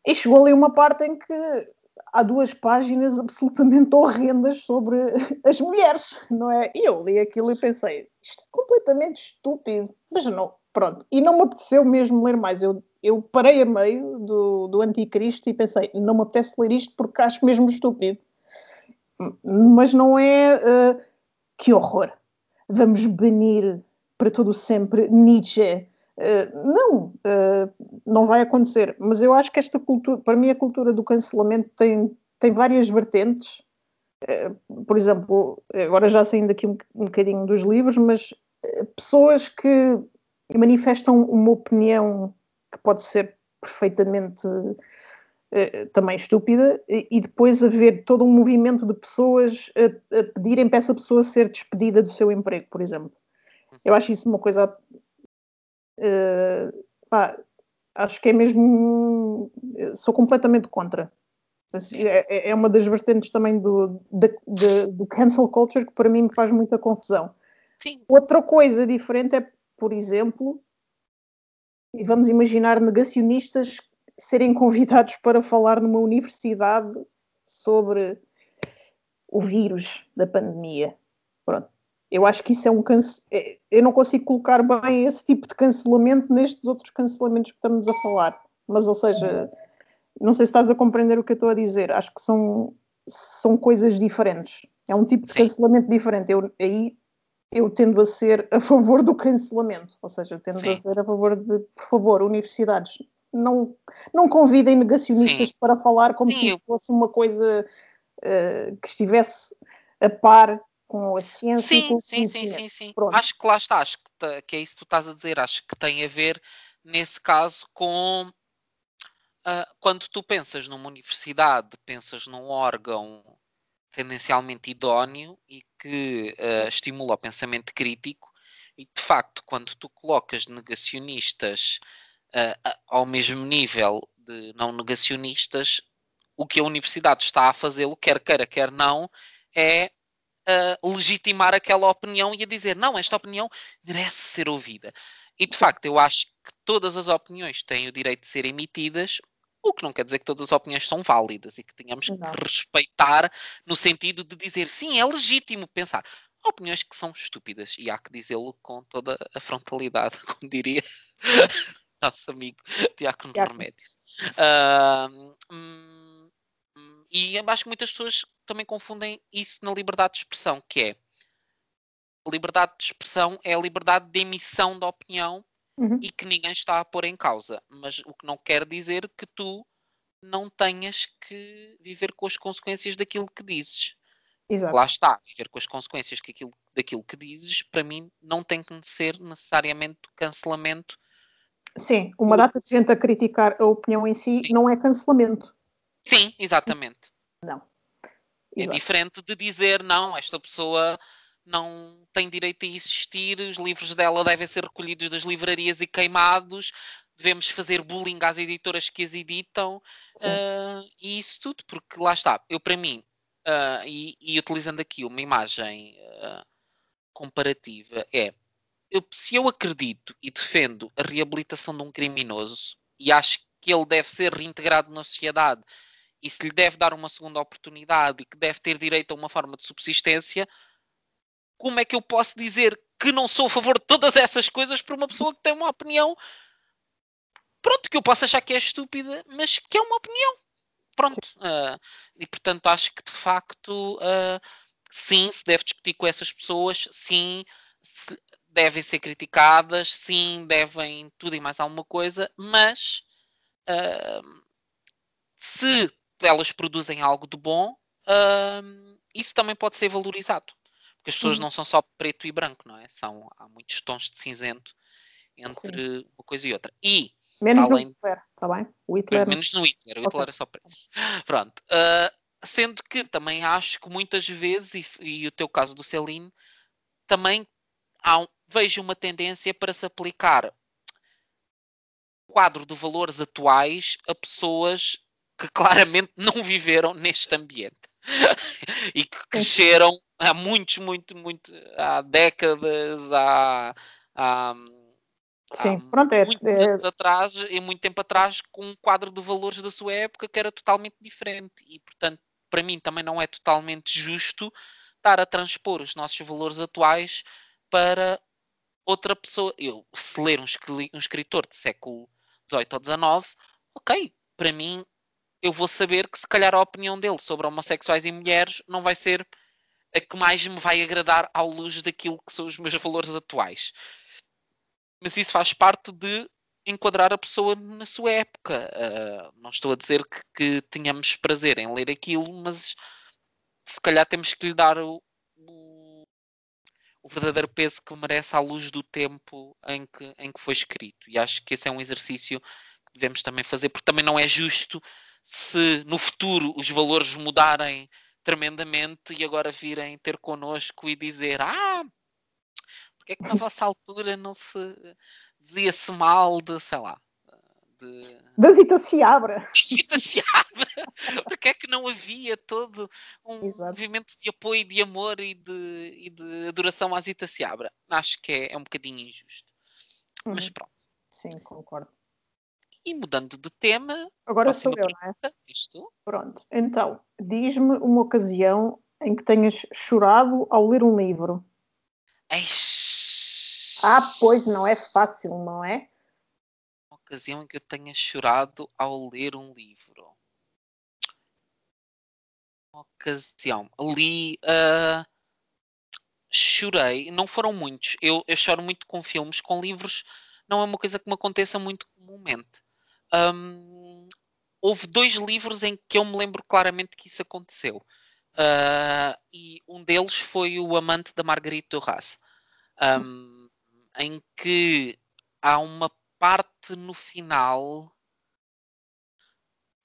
e chegou ali uma parte em que há duas páginas absolutamente horrendas sobre as mulheres, não é? E eu li aquilo e pensei, isto é completamente estúpido, mas não, pronto. E não me apeteceu mesmo ler mais. Eu, eu parei a meio do, do Anticristo e pensei, não me apetece ler isto porque acho mesmo estúpido. Mas não é. Uh, que horror! Vamos banir para todo sempre Nietzsche. Uh, não, uh, não vai acontecer. Mas eu acho que esta cultura, para mim, a cultura do cancelamento tem, tem várias vertentes. Uh, por exemplo, agora já saindo aqui um, um bocadinho dos livros, mas pessoas que manifestam uma opinião que pode ser perfeitamente eh, também estúpida, e, e, depois haver todo um movimento de pessoas a, a, pedirem para essa pessoa ser despedida do seu emprego, por exemplo. Eu acho isso uma coisa. Uh, pá, acho que é mesmo. Sou completamente contra. É, é uma das vertentes também do, de, de, do cancel culture que para mim me faz muita confusão. Sim. Outra coisa diferente é, por exemplo, e vamos imaginar negacionistas serem convidados para falar numa universidade sobre o vírus da pandemia. Pronto. Eu acho que isso é um cance... É, eu não consigo colocar bem esse tipo de cancelamento nestes outros cancelamentos que estamos a falar. Mas, ou seja, não sei se estás a compreender o que eu estou a dizer. Acho que são, são coisas diferentes. É um tipo de Sim. cancelamento diferente. Eu, aí eu tendo a ser a favor do cancelamento. Ou seja, tendo Sim. a ser a favor de, por favor, universidades, não, não convidem negacionistas Sim. para falar como Sim, se fosse uma coisa uh, que estivesse a par com a ciência. Sim, com sim, sim, sim, sim. Acho que lá está, acho que, que, é isso que tu estás a dizer, acho que tem a ver nesse caso com uh, quando tu pensas numa universidade, pensas num órgão tendencialmente idóneo e que uh, estimula o pensamento crítico, e de facto, quando tu colocas negacionistas uh, ao mesmo nível de não negacionistas, o que a universidade está a fazê-lo, quer queira, quer não, é uh, legitimar aquela opinião e a dizer, não, esta opinião merece ser ouvida. E de facto, eu acho que todas as opiniões têm o direito de ser emitidas, o que não quer dizer que todas as opiniões são válidas e que tenhamos não. que respeitar no sentido de dizer sim, é legítimo pensar. Opiniões que são estúpidas e há que dizê-lo com toda a frontalidade, como diria nosso amigo Diácono Remédios. Uh, hum, e acho que muitas pessoas também confundem isso na liberdade de expressão, que é liberdade de expressão é a liberdade de emissão da opinião uhum. e que ninguém está a pôr em causa. Mas o que não quer dizer que tu não tenhas que viver com as consequências daquilo que dizes. Exato. Lá está, viver com as consequências que aquilo, daquilo que dizes, para mim, não tem que ser necessariamente cancelamento Sim, uma data de gente a criticar a opinião em si Sim. não é cancelamento. Sim, exatamente. Não. É Exato. É diferente de dizer, não, esta pessoa não tem direito a existir, os livros dela devem ser recolhidos das livrarias e queimados, devemos fazer bullying às editoras que as editam, uh, e isso tudo, porque lá está, eu para mim, uh, e, e, utilizando aqui uma imagem uh, comparativa, é eu, se eu acredito e defendo a reabilitação de um criminoso e acho que ele deve ser reintegrado na sociedade e se lhe deve dar uma segunda oportunidade e que deve ter direito a uma forma de subsistência, como é que eu posso dizer que não sou a favor de todas essas coisas para uma pessoa que tem uma opinião pronto, que eu posso achar que é estúpida, mas que é uma opinião. pronto. Uh, e portanto acho que de facto uh, sim, se deve discutir com essas pessoas, sim, se, devem ser criticadas, sim, devem tudo e mais alguma coisa, mas uh, se elas produzem algo de bom, uh, isso também pode ser valorizado. Porque as pessoas uhum. não são só preto e branco, não é? São, há muitos tons de cinzento entre sim. uma coisa e outra. E Menos além... no Hitler, está bem? O Hitler... Menos no Hitler, o Hitler okay. é só preto. Pronto. Uh, sendo que também acho que muitas vezes, e, e o teu caso do Celine, também há um, vejo uma tendência para se aplicar quadro de valores atuais a pessoas que claramente não viveram neste ambiente e que cresceram há muitos, muito, muito, há décadas, há, há, Sim, há pronto, é, muitos é... anos atrás e muito tempo atrás com um quadro de valores da sua época que era totalmente diferente e portanto para mim também não é totalmente justo estar a transpor os nossos valores atuais para outra pessoa. Eu, se ler um, um escritor de século XVIII ou XIX, ok, para mim, eu vou saber que se calhar a opinião dele sobre homossexuais e mulheres não vai ser a que mais me vai agradar ao luz daquilo que são os meus valores atuais. Mas isso faz parte de enquadrar a pessoa na sua época. Uh, não estou a dizer que, que tenhamos prazer em ler aquilo, mas se calhar temos que lhe dar o, o verdadeiro peso que merece à luz do tempo em que, em que foi escrito. E acho que esse é um exercício que devemos também fazer, porque também não é justo se no futuro os valores mudarem tremendamente e agora virem ter connosco e dizer ah, porque é que na vossa altura não se dizia-se mal de, sei lá, de... Da Zita Seabra. Zita Seabra. Porque é que não havia todo um Exato. movimento de apoio, de amor e de, e de adoração à Zita Seabra? Acho que é, é um bocadinho injusto. Uhum. Mas pronto. Sim, concordo. E mudando de tema. Agora sou eu, não é? Isto? Pronto. Então, diz-me uma ocasião em que tenhas chorado ao ler um livro. Eish. Ah, pois não é fácil, não é? Ocasião em que eu tenha chorado ao ler um livro? Uma ocasião. Li. Uh, chorei. Não foram muitos. Eu, eu choro muito com filmes. Com livros, não é uma coisa que me aconteça muito comumente. Um, houve dois livros em que eu me lembro claramente que isso aconteceu. Uh, e um deles foi O Amante da Margarita Duras, um, em que há uma parte no final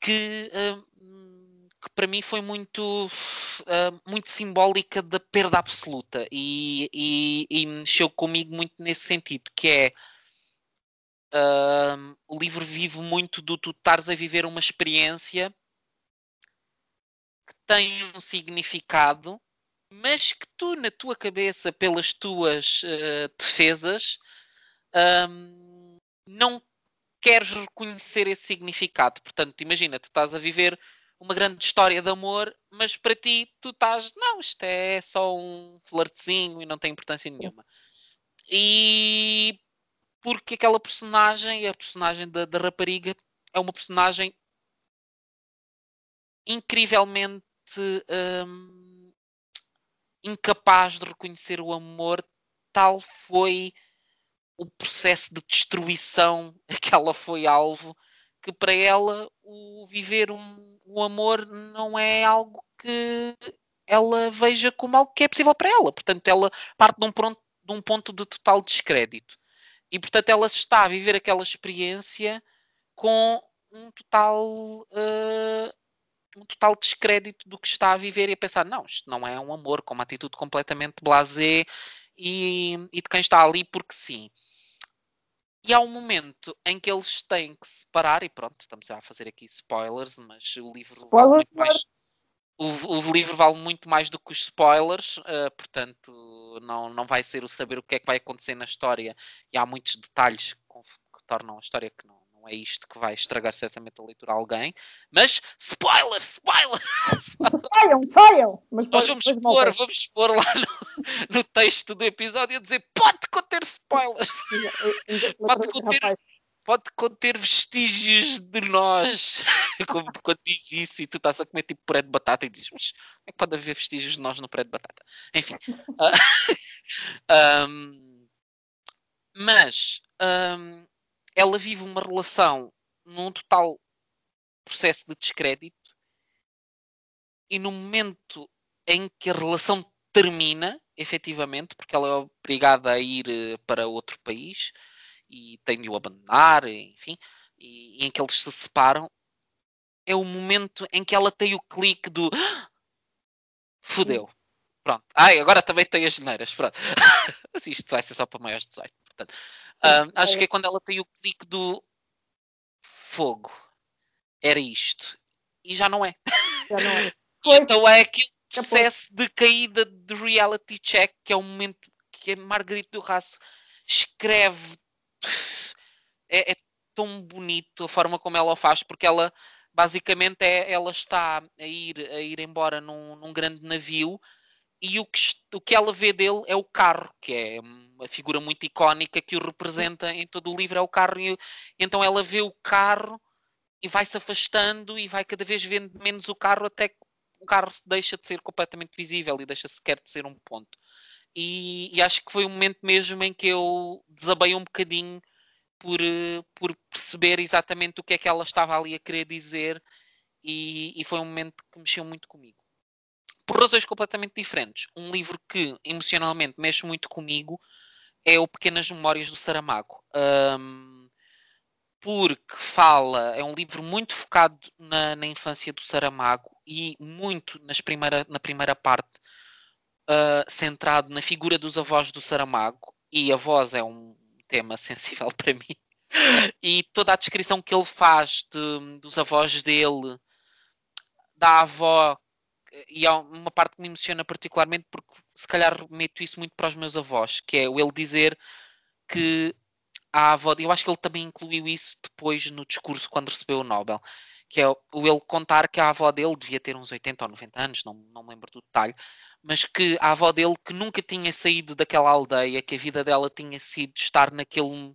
que, uh, que para mim foi muito, uh, muito simbólica da perda absoluta e, e, e, mexeu comigo muito nesse sentido, que é uh, o livro vive muito do tu estares a viver uma experiência que tem um significado, mas que tu, na tua cabeça, pelas tuas defesas, um, não queres reconhecer esse significado. Portanto, imagina, tu estás a viver uma grande história de amor, mas para ti tu estás, não, isto é só um flertezinho e não tem importância nenhuma. E porque aquela personagem, a personagem da, da rapariga, é uma personagem incrivelmente hum, incapaz de reconhecer o amor, tal foi o processo de destruição a que ela foi alvo, que para ela o viver um, um amor não é algo que ela veja como algo que é possível para ela. Portanto, ela parte de um, ponto, de um ponto de total descrédito. E, portanto, ela está a viver aquela experiência com um total, uh, um total descrédito do que está a viver e a pensar, não, isto não é um amor, com uma atitude completamente blasé e, e de quem está ali porque sim. E há um momento em que eles têm que separar, e pronto, estamos a fazer aqui spoilers, mas o livro vale muito mais. O, o, livro vale muito mais do que os spoilers, uh, portanto, não, não vai ser o saber o que é que vai acontecer na história, e há muitos detalhes que, que tornam a história que não, não é isto que vai estragar certamente a leitura a alguém. Mas, spoiler, spoiler! Saiam, saiam! Mas Nós vamos expor, vamos expor lá no, no, texto do episódio a dizer pode conter spoilers! pode conter pode conter vestígios de nós. Como quando diz isso e tu estás a comer tipo puré de batata e dizes, mas como é que pode haver vestígios de nós no puré de batata? Enfim. um, mas um, ela vive uma relação num total processo de descrédito e no momento em que a relação termina, efetivamente, porque ela é obrigada a ir eh, para outro país e tem de o abandonar, enfim, e, e, em que eles se separam, é o momento em que ela tem o clique do ah, fudeu. Pronto. Ai, agora também tem as geneiras. Pronto. isto vai ser só para maiores de 18. Portanto, um, acho que é quando ela tem o clique do fogo. Era isto. E já não é. Já não é. então é aquele processo de caída de reality check, que é o momento que a Margarita do Raço escreve. É, é, tão bonito a forma como ela o faz, porque ela basicamente é, ela está a ir, a ir embora num, num grande navio e o que, o que ela vê dele é o carro, que é uma figura muito icónica que o representa em todo o livro, é o carro. E, então ela vê o carro e vai se afastando e vai cada vez vendo menos o carro até que o carro deixa de ser completamente visível e deixa sequer de ser um ponto. E, e, acho que foi um momento mesmo em que eu desabei um bocadinho por, eh, por perceber exatamente o que é que ela estava ali a querer dizer e, e foi um momento que mexeu muito comigo. Por razões completamente diferentes. Um livro que emocionalmente mexe muito comigo é o Pequenas Memórias do Saramago. Um, porque fala, é um livro muito focado na, na infância do Saramago e muito nas primeira, na primeira parte uh, centrado na figura dos avós do Saramago, e a voz é um tema sensível para mim. e toda a descrição que ele faz de, dos avós dele, da avó, e há uma parte que me emociona particularmente porque se calhar meto isso muito para os meus avós, que é ele dizer que a avó, eu acho que ele também incluiu isso depois no discurso quando recebeu o Nobel, que é o ele contar que a avó dele devia ter uns 80 ou 90 anos, não, não me lembro do detalhe, mas que a avó dele que nunca tinha saído daquela aldeia, que a vida dela tinha sido estar naquele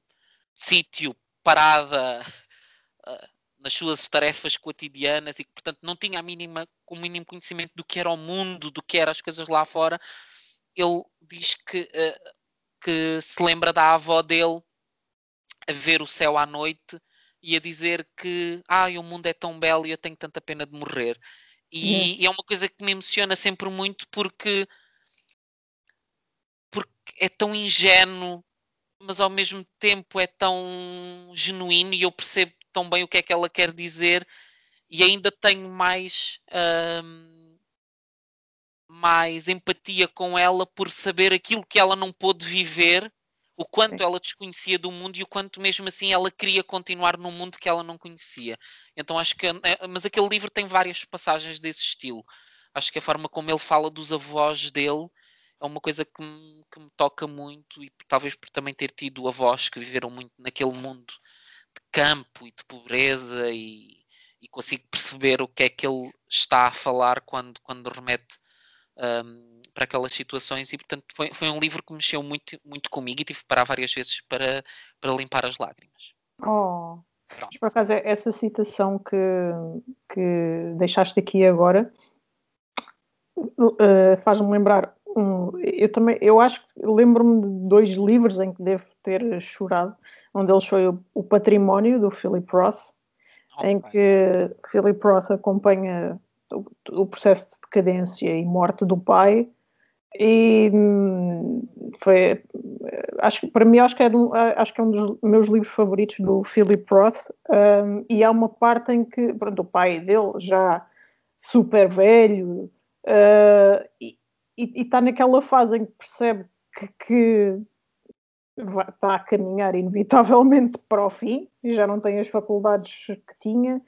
sítio parada uh, nas suas tarefas cotidianas e que portanto não tinha a mínima, o mínimo conhecimento do que era o mundo, do que eram as coisas lá fora, ele diz que, uh, que se lembra da avó dele a ver o céu à noite e a dizer que ah, o mundo é tão belo e eu tenho tanta pena de morrer. E, e é uma coisa que me emociona sempre muito porque, porque é tão ingênuo, mas ao mesmo tempo é tão genuíno e eu percebo tão bem o que é que ela quer dizer e ainda tenho mais. Hum, mais empatia com ela por saber aquilo que ela não pôde viver o quanto ela desconhecia do mundo e o quanto mesmo assim ela queria continuar num mundo que ela não conhecia. Então acho que, é, mas aquele livro tem várias passagens desse estilo. Acho que a forma como ele fala dos avós dele é uma coisa que me, que me toca muito e talvez por também ter tido avós que viveram muito naquele mundo de campo e de pobreza e, e consigo perceber o que é que ele está a falar quando, quando remete um, para aquelas situações e portanto foi, foi um livro que mexeu muito, muito comigo e tive que parar várias vezes para, para limpar as lágrimas. Oh, Pronto. por acaso essa citação que, que deixaste aqui agora uh, faz-me lembrar um, eu também eu acho que lembro-me de dois livros em que devo ter chorado um deles foi o, o Património do Philip Roth oh, em que Philip Roth acompanha o, o, processo de decadência e morte do pai e hum, foi acho para mim acho que é um, acho que é um dos meus livros favoritos do Philip Roth. Um, e há uma parte em que pronto, o pai dele já super velho uh, e está naquela fase em que percebe que, que está a caminhar inevitavelmente para o fim e já não tem as faculdades que tinha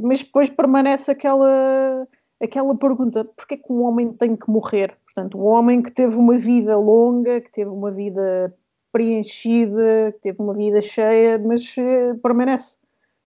mas depois permanece aquela aquela pergunta porquê que um homem tem que morrer Portanto, um homem que teve uma vida longa, que teve uma vida preenchida, que teve uma vida cheia, mas uh, permanece.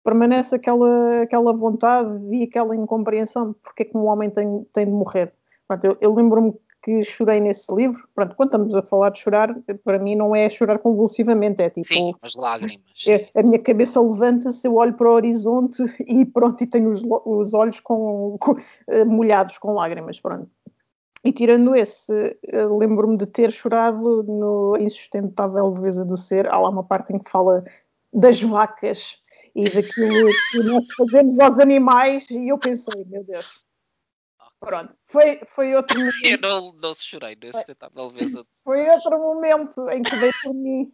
Permanece aquela, aquela vontade e aquela incompreensão de porque é que um homem tem, tem de morrer. Portanto, eu, eu lembro-me que chorei nesse livro. Pronto, quando estamos a falar de chorar, para mim não é chorar convulsivamente, é tipo. Sim, as lágrimas. É, a minha cabeça levanta-se, eu olho para o horizonte e pronto, e tenho os, os olhos com, com, eh, molhados com lágrimas. Pronto. E tirando esse, eh, lembro-me de ter chorado no Insustentável Leveza do Ser. Há lá uma parte em que fala das vacas e daquilo que nós fazemos aos animais, e eu pensei, meu Deus. Pronto, foi, foi outro momento. Eu não, não se chorei no Insustentável Leveza do Ser. Foi outro momento em que dei por mim.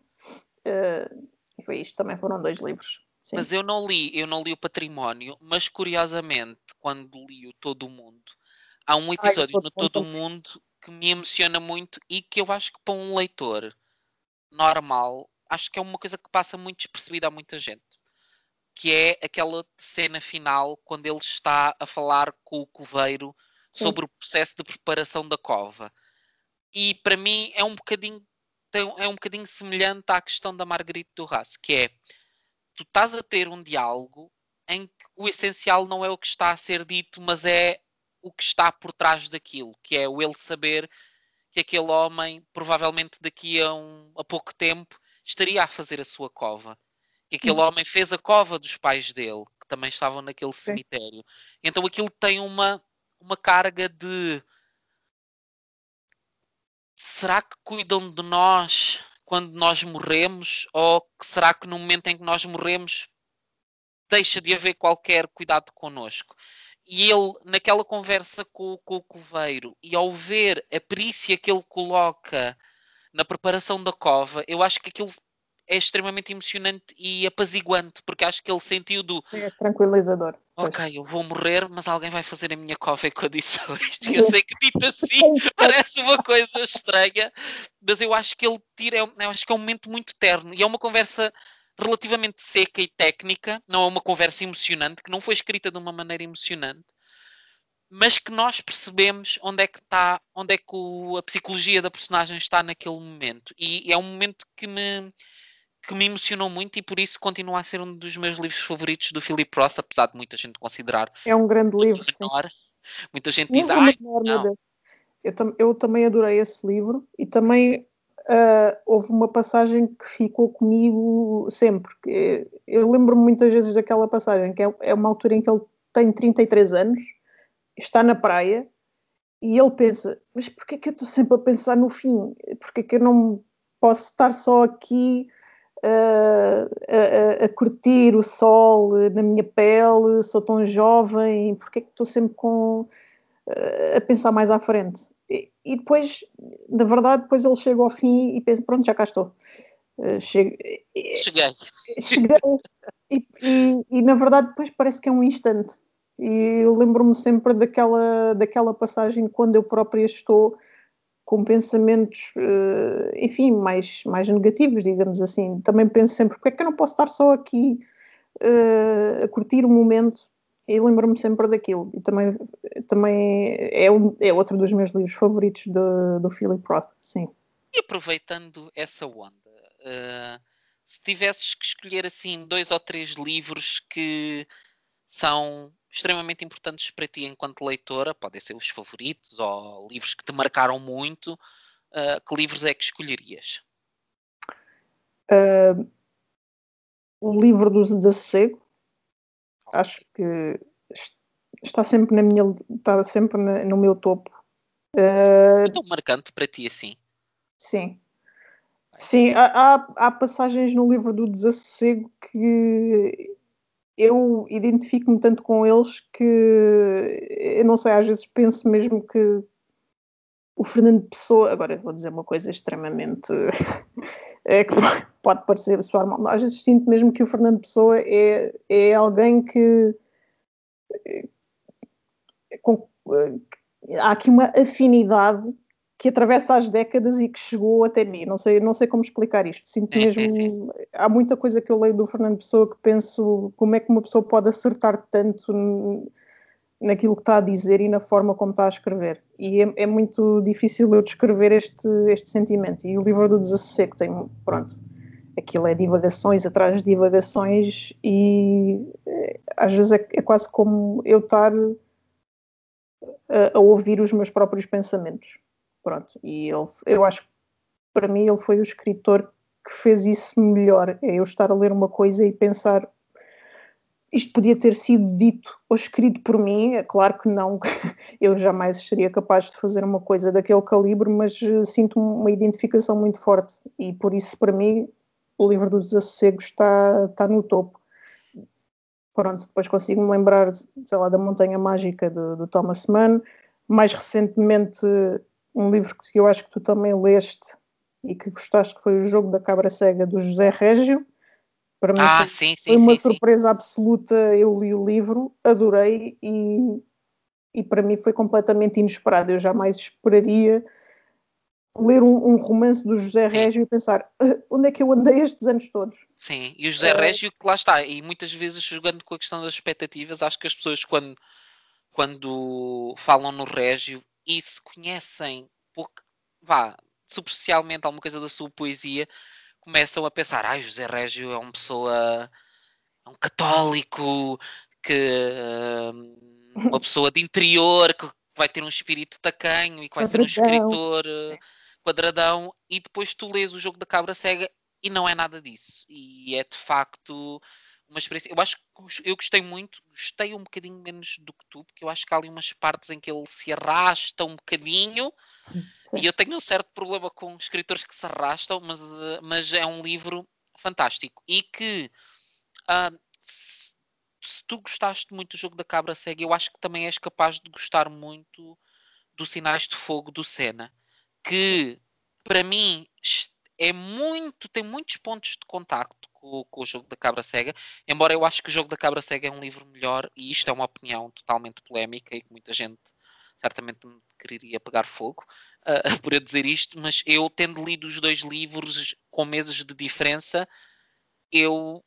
Uh, e foi isto, também foram dois livros. Sim. Mas eu não li, eu não li o Património, mas curiosamente, quando li o Todo o Mundo, há um episódio Ai, no Todo o Mundo que me emociona muito e que eu acho que para um leitor normal, acho que é uma coisa que passa muito despercebida a muita gente. Que é aquela cena final quando ele está a falar com o coveiro Sim. sobre o processo de preparação da cova. E para mim é um bocadinho é um bocadinho semelhante à questão da Marguerite Duras, que é tu estás a ter um diálogo em que o essencial não é o que está a ser dito, mas é o que está por trás daquilo, que é o ele saber que aquele homem, provavelmente daqui a, um, a pouco tempo, estaria a fazer a sua cova. Que aquele uhum. homem fez a cova dos pais dele, que também estavam naquele cemitério. Então aquilo tem uma, uma carga de será que cuidam de nós quando nós morremos? Ou será que no momento em que nós morremos deixa de haver qualquer cuidado connosco? E ele, naquela conversa com, com o coveiro, e ao ver a perícia que ele coloca na preparação da cova, eu acho que aquilo é extremamente emocionante e apaziguante, porque acho que ele sentiu do. Sim, é tranquilizador. Ok, eu vou morrer, mas alguém vai fazer a minha cova em condições. Eu sei que dito assim parece uma coisa estranha, mas eu acho que ele tira, eu acho que é um momento muito terno e é uma conversa relativamente seca e técnica, não é uma conversa emocionante, que não foi escrita de uma maneira emocionante, mas que nós percebemos onde é que está, onde é que o, a psicologia da personagem está naquele momento. E é um momento que me, que me emocionou muito e por isso continua a ser um dos meus livros favoritos do Philip Roth, apesar de muita gente considerar. É um grande livro. Menor. Muita gente diz, ai, não. Eu, eu, também adorei esse livro e também uh, houve uma passagem que ficou comigo sempre. Eu lembro-me muitas vezes daquela passagem, que é, é uma altura em que ele tem 33 anos, está na praia e ele pensa: Mas porquê que eu estou sempre a pensar no fim? Porquê que eu não posso estar só aqui uh, a, a, curtir o sol na minha pele? Sou tão jovem, porquê que estou sempre com, uh, a pensar mais à frente? E depois, na verdade, depois ele chega ao fim e pensa, pronto, já cá estou. Uh, cheguei. Cheguei. E, e, e, na verdade depois parece que é um instante. E eu lembro-me sempre daquela, daquela passagem quando eu própria estou com pensamentos, uh, enfim, mais, mais negativos, digamos assim. Também penso sempre, porque é que eu não posso estar só aqui uh, a curtir o momento e lembro-me sempre daquilo. E também, também é, um, é outro dos meus livros favoritos do, do Philip Roth, sim. E aproveitando essa onda, uh, se tivesses que escolher assim dois ou três livros que são extremamente importantes para ti enquanto leitora, podem ser os favoritos ou livros que te marcaram muito, uh, que livros é que escolherias? Uh, o livro do Desassossego, acho que está sempre na minha está sempre no meu topo. Uh, é tão marcante para ti assim? Sim. Sim, há, há, passagens no livro do Desassossego que eu identifico-me tanto com eles que eu não sei, às vezes penso mesmo que o Fernando Pessoa, agora vou dizer uma coisa extremamente é, que pode parecer soar mal, às vezes sinto mesmo que o Fernando Pessoa é, é alguém que, com, há aqui uma afinidade que atravessa as décadas e que chegou até mim. Não sei, não sei como explicar isto. Sinto mesmo. Sim, sim. Há muita coisa que eu leio do Fernando Pessoa que penso como é que uma pessoa pode acertar tanto naquilo que está a dizer e na forma como está a escrever. E é, é muito difícil eu descrever este, este sentimento. E o livro do Desassossego tem, pronto, aquilo é divagações atrás de divagações e eh, às vezes é, é quase como eu estar a, a, ouvir os meus próprios pensamentos. Pronto, e ele, eu acho que para mim ele foi o escritor que fez isso melhor. É eu estar a ler uma coisa e pensar isto podia ter sido dito ou escrito por mim, é claro que não, eu jamais seria capaz de fazer uma coisa daquele calibre, mas eh, sinto uma identificação muito forte e por isso, para mim, o livro do Desassossego está, está no topo. Pronto, depois consigo me lembrar, sei lá, da Montanha Mágica do, do Thomas Mann, mais recentemente um livro que eu acho que tu também leste e que gostaste, que foi o Jogo da Cabra Cega, do José Régio, para mim ah, foi, sim, sim, foi uma sim, surpresa absoluta. Eu li o livro, adorei e, e para mim foi completamente inesperado. Eu jamais esperaria ler um, um romance do José Régio e pensar ah, onde é que eu andei estes anos todos. Sim, e o José é... Régio, que lá está, e muitas vezes jogando com a questão das expectativas, acho que as pessoas quando, quando falam no Régio e se conhecem pouco, vá, superficialmente alguma coisa da sua poesia, começam a pensar, ah, José Régio é uma pessoa, é um católico, que uh, uma pessoa de interior, que vai ter um espírito tacanho e que vai quadradão. ser um escritor uh, quadradão, e depois tu lês o jogo da cabra cega e não é nada disso. E é de facto uma experiência. Eu acho que eu gostei muito, gostei um bocadinho menos do que tu, porque eu acho que há ali umas partes em que ele se arrasta um bocadinho. E eu tenho um certo problema com escritores que se arrastam, mas, eh, mas é um livro fantástico. E que uh, se, se, tu gostaste muito do jogo da cabra cega, eu acho que também és capaz de gostar muito dos Sinais de Fogo do Senna, que para mim é muito, tem muitos pontos de contacto com, com, o jogo da Cabra Cega, embora eu acho que o jogo da Cabra Cega é um livro melhor, e isto é uma opinião totalmente polémica e que muita gente certamente me quereria pegar fogo uh, por eu dizer isto, mas eu tendo lido os dois livros com meses de diferença, eu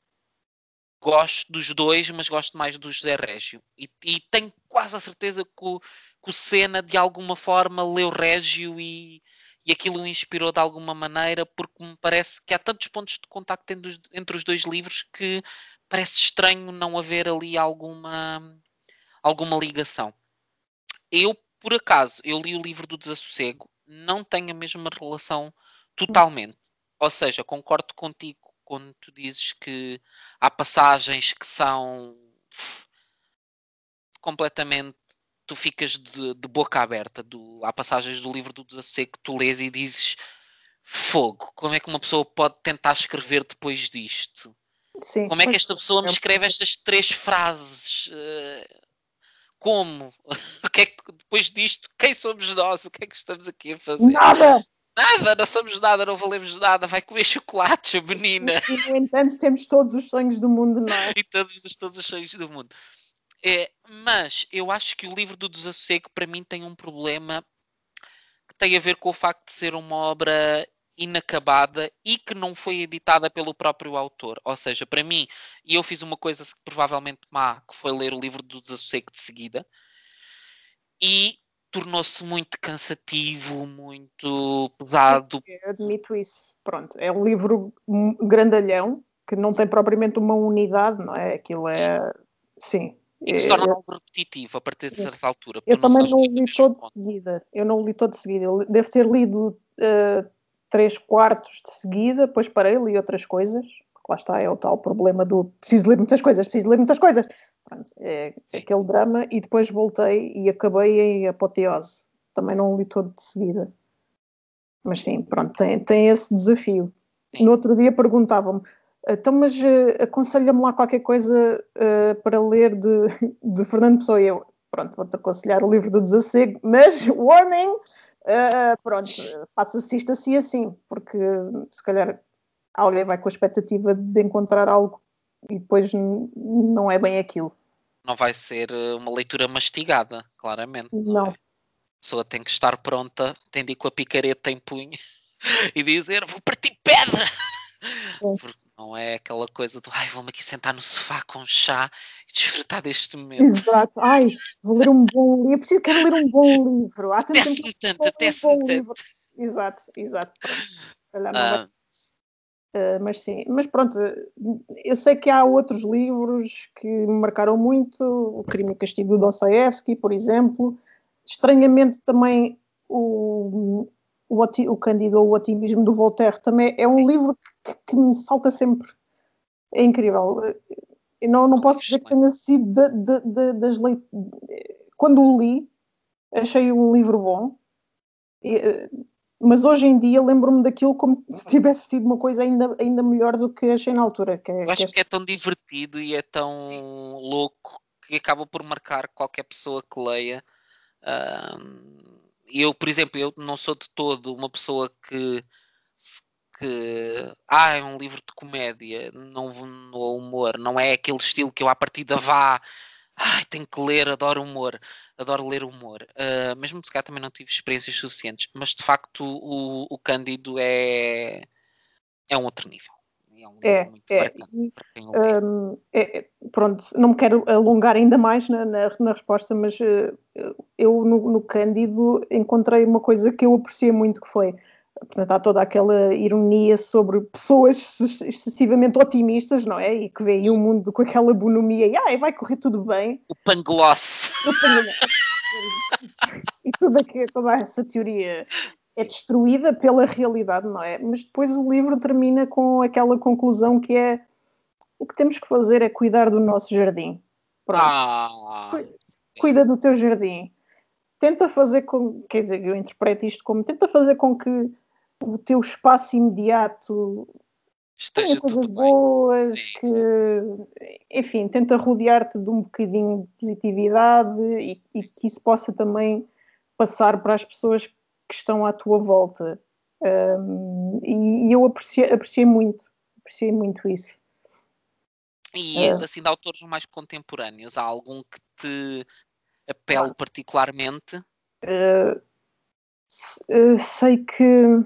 gosto dos dois, mas gosto mais do José Régio. E, e tenho quase a certeza que o, que o Senna, de alguma forma, leu Régio e, e aquilo o inspirou de alguma maneira, porque me parece que há tantos pontos de contacto entre, entre os dois livros que parece estranho não haver ali alguma, alguma ligação. Eu, por acaso, eu li o livro do Desassossego, não tenho a mesma relação totalmente. Ou seja, concordo contigo quando tu dizes que há passagens que são completamente tu ficas de, de boca aberta. Do, há passagens do livro do Desassossego que tu lês e dizes fogo, como é que uma pessoa pode tentar escrever depois disto? Sim, como é que esta pessoa me escreve estas três frases? Uh, como? o que é que depois disto, quem somos nós? O que é que estamos aqui a fazer? Nada! Nada, não somos nada, não valemos nada, vai comer chocolates, menina. E, no entanto, temos todos os sonhos do mundo, não é? e todos, todos os sonhos do mundo. É, mas eu acho que o livro do Desassossego para mim tem um problema que tem a ver com o facto de ser uma obra inacabada e que não foi editada pelo próprio autor. Ou seja, para mim, e eu fiz uma coisa provavelmente má, que foi ler o livro do Desassossego de seguida, e tornou-se muito cansativo, muito pesado. Eu admito isso. Pronto, é um livro grandalhão que não tem propriamente uma unidade, não é? Aquilo é. Sim, e que se torna algo repetitivo a partir de certa altura. Eu também não o li todo de seguida. Eu não o li todo de seguida. Eu devo ter lido uh, três quartos de seguida, depois parei, li outras coisas. Lá está, é o tal problema do preciso ler muitas coisas, preciso ler muitas coisas. Pronto, é aquele drama e depois voltei e acabei em apoteose. Também não o li todo de seguida. Mas sim, pronto, tem, tem esse desafio. No outro dia perguntavam-me então, mas uh, aconselha-me lá qualquer coisa uh, para ler de, de Fernando Pessoa. E eu, pronto, vou-te aconselhar o livro do Desacego, mas, warning, uh, pronto, faça-se isto assim assim, porque se calhar alguém vai com a expectativa de encontrar algo e depois não é bem aquilo. Não vai ser uma leitura mastigada, claramente. Não. não. É? A pessoa tem que estar pronta, tem de ir com a picareta em punho e dizer: Vou partir pedra! Porque não é aquela coisa do ai, vou-me aqui sentar no sofá com um chá e desfrutar deste momento. Exato, ai, vou ler um bom livro, eu preciso quero ler um bom livro. Há tanto me tanto, apetece-me um tanto. Exato, exato. Ah. Uh, mas sim, mas pronto, eu sei que há outros livros que me marcaram muito, O Crime e Castigo do Dostoevsky, por exemplo. Estranhamente também o, o, o Cândido ou o Otimismo do Voltaire também é um livro que, que me salta sempre. É incrível. Eu não, não posso dizer que tenha sido de, de, de, das leituras. Quando o li, achei um livro bom, mas hoje em dia lembro-me daquilo como se tivesse sido uma coisa ainda, ainda melhor do que achei na altura. Que, é, Eu acho que é... que é tão divertido e é tão louco que acaba por marcar qualquer pessoa que leia. Um, eu, por exemplo, eu não sou de todo uma pessoa que, que ah, é um livro de comédia, não no humor, não é aquele estilo que eu à partida vá, ai, tenho que ler, adoro humor, adoro ler humor. Uh, mesmo se calhar também não tive experiências suficientes, mas de facto o, o Cândido é, é um outro nível. É, um é, é, um, é, pronto, não me quero alongar ainda mais na, na, na resposta, mas uh, eu no, no Cândido encontrei uma coisa que eu apreciei muito que foi portanto, há toda aquela ironia sobre pessoas excessivamente otimistas, não é? E que veem o mundo com aquela bonomia e ah, vai correr tudo bem. O pangloss. O pangloss. e tudo aqui, toda essa teoria é destruída pela realidade, não é? Mas depois o livro termina com aquela conclusão que é o que temos que fazer é cuidar do nosso jardim. Pronto. Ah, Cuida do teu jardim. Tenta fazer com, quer dizer, eu interpreto isto como tenta fazer com que o teu espaço imediato esteja coisas boas, que, enfim, tenta rodear-te de um bocadinho de positividade e, e, que isso possa também passar para as pessoas que estão à tua volta. Um, e, e, eu apreciei, apreciei muito, apreciei muito isso. E uh, assim, de autores mais contemporâneos, há algum que te apele particularmente? Uh, sei que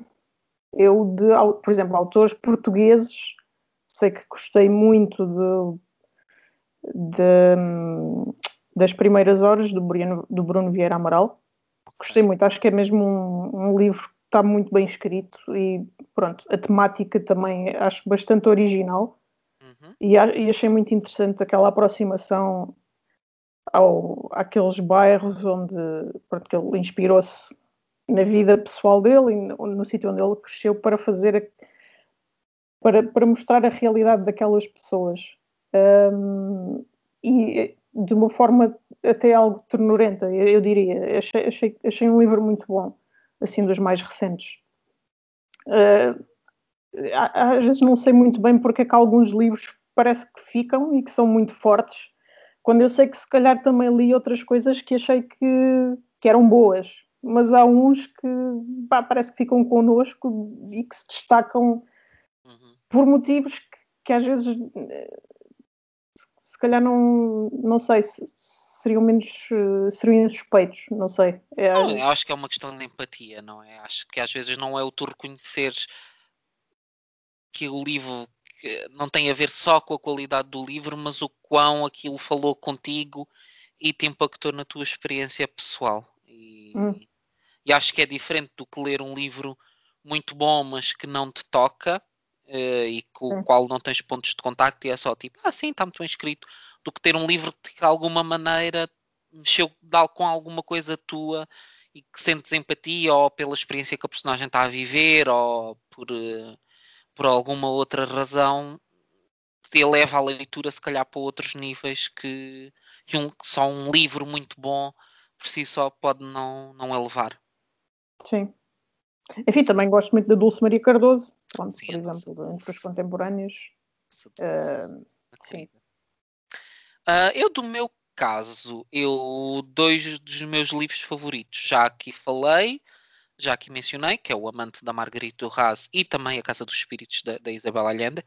eu, de, por exemplo, autores portugueses, sei que gostei muito de, de, das primeiras horas do Bruno, do Bruno Vieira Amaral. Gostei muito, acho que é mesmo um, um livro que está muito bem escrito e pronto, a temática também acho bastante original uhum. e, e, achei muito interessante aquela aproximação ao, àqueles bairros onde pronto, ele inspirou-se na vida pessoal dele e no, no sítio onde ele cresceu para fazer a, para, para mostrar a realidade daquelas pessoas um, e de uma forma até algo ternurenta, eu, eu diria. Achei, achei, achei, um livro muito bom, assim, dos mais recentes. Uh, às vezes não sei muito bem porque é que alguns livros parece que ficam e que são muito fortes, quando eu sei que se calhar também li outras coisas que achei que, que eram boas mas há uns que pá, parece que ficam connosco e que se destacam uhum. por motivos que, que, às vezes se calhar não, não sei se seriam menos seriam suspeitos, não sei. É, não, eu acho que é uma questão de empatia, não é? Acho que às vezes não é o tu reconheceres que o livro não tem a ver só com a qualidade do livro, mas o quão aquilo falou contigo e te impactou na tua experiência pessoal. E, hum. E acho que é diferente do que ler um livro muito bom, mas que não te toca uh, e com o qual não tens pontos de contacto e é só tipo, ah, sim, está muito bem escrito, do que ter um livro que de alguma maneira mexeu com alguma coisa tua e que sentes empatia ou pela experiência que a personagem está a viver ou por, uh, por alguma outra razão te eleva a leitura se calhar para outros níveis que, que um, só um livro muito bom por si só pode não, não elevar. Sim. Enfim, também gosto muito da Dulce Maria Cardoso, pronto, sim, por exemplo, entre os contemporâneos. Uh, sim. Uh, eu, do meu caso, eu dois dos meus livros favoritos já aqui falei, já aqui mencionei, que é o Amante da Margarita Duras e também A Casa dos Espíritos da, da Isabel Allende,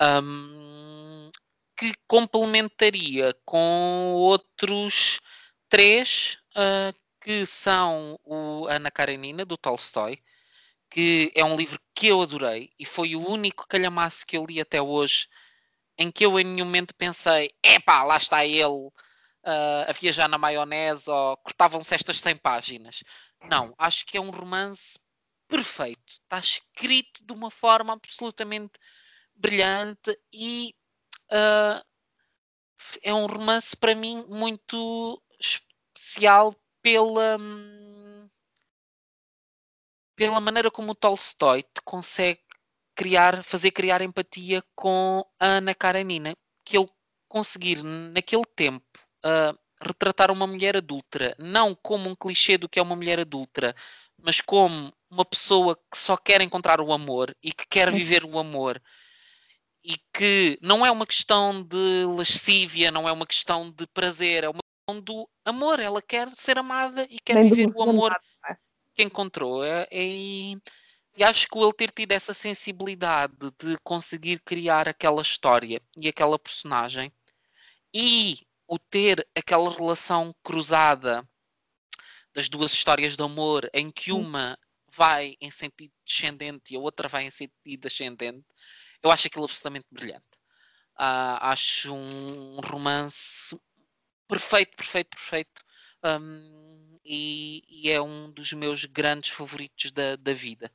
um, que complementaria com outros três uh, que são o Ana Karenina, do Tolstói, que é um livro que eu adorei e foi o único calhamaço que eu li até hoje em que eu em nenhum momento pensei, epá, lá está ele uh, a viajar na maionese ou cortavam-se estas 100 páginas. Não, acho que é um romance perfeito. Está escrito de uma forma absolutamente brilhante e uh, é um romance para mim muito especial pela pela maneira como o Tolstói te consegue criar, fazer criar empatia com a Ana Karenina, que ele conseguir naquele tempo uh, retratar uma mulher adulta, não como um clichê do que é uma mulher adulta, mas como uma pessoa que só quer encontrar o amor e que quer viver o amor e que não é uma questão de lascívia, não é uma questão de prazer, é uma do amor. Ela quer ser amada e quer viver o amor é? que encontrou. É, é, e acho que o ele ter tido essa sensibilidade de conseguir criar aquela história e aquela personagem e o ter aquela relação cruzada das duas histórias de amor em que uma vai em sentido descendente e a outra vai em sentido ascendente, eu acho aquilo absolutamente brilhante. Uh, acho um romance perfeito, perfeito, perfeito. Um, e, e, é um dos meus grandes favoritos da, da vida.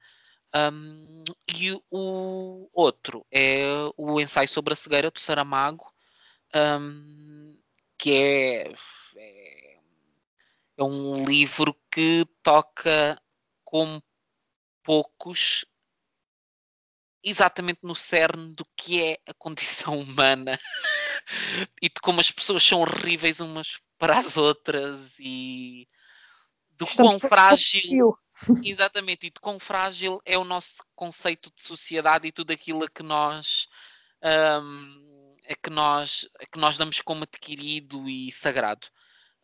Um, e o outro é o ensaio sobre a cegueira do Saramago, um, que é, é, é, um livro que toca como poucos exatamente no cerne do que é a condição humana. E de como as pessoas são horríveis umas para as outras e do quão frágil exatamente e de quão frágil é o nosso conceito de sociedade e tudo aquilo a que nós um, é que nós que nós damos como adquirido e sagrado.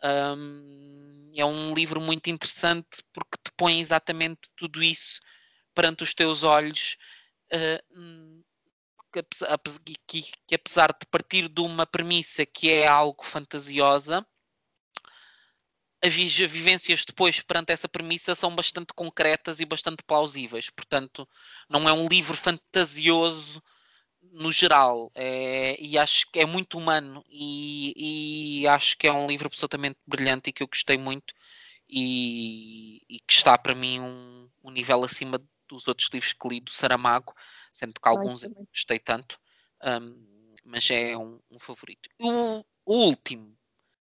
Um, é um livro muito interessante porque te põe exatamente tudo isso perante os teus olhos que, que, que, apesar de partir de uma premissa que é algo fantasiosa, as vivências depois perante essa premissa são bastante concretas e bastante plausíveis. Portanto, não é um livro fantasioso no geral. É, e acho que é muito humano e, e, acho que é um livro absolutamente brilhante e que eu gostei muito e, e que está para mim um, um nível acima dos outros livros que li do Saramago, sendo que alguns eu gostei tanto, um, mas é um, um favorito. O, o, último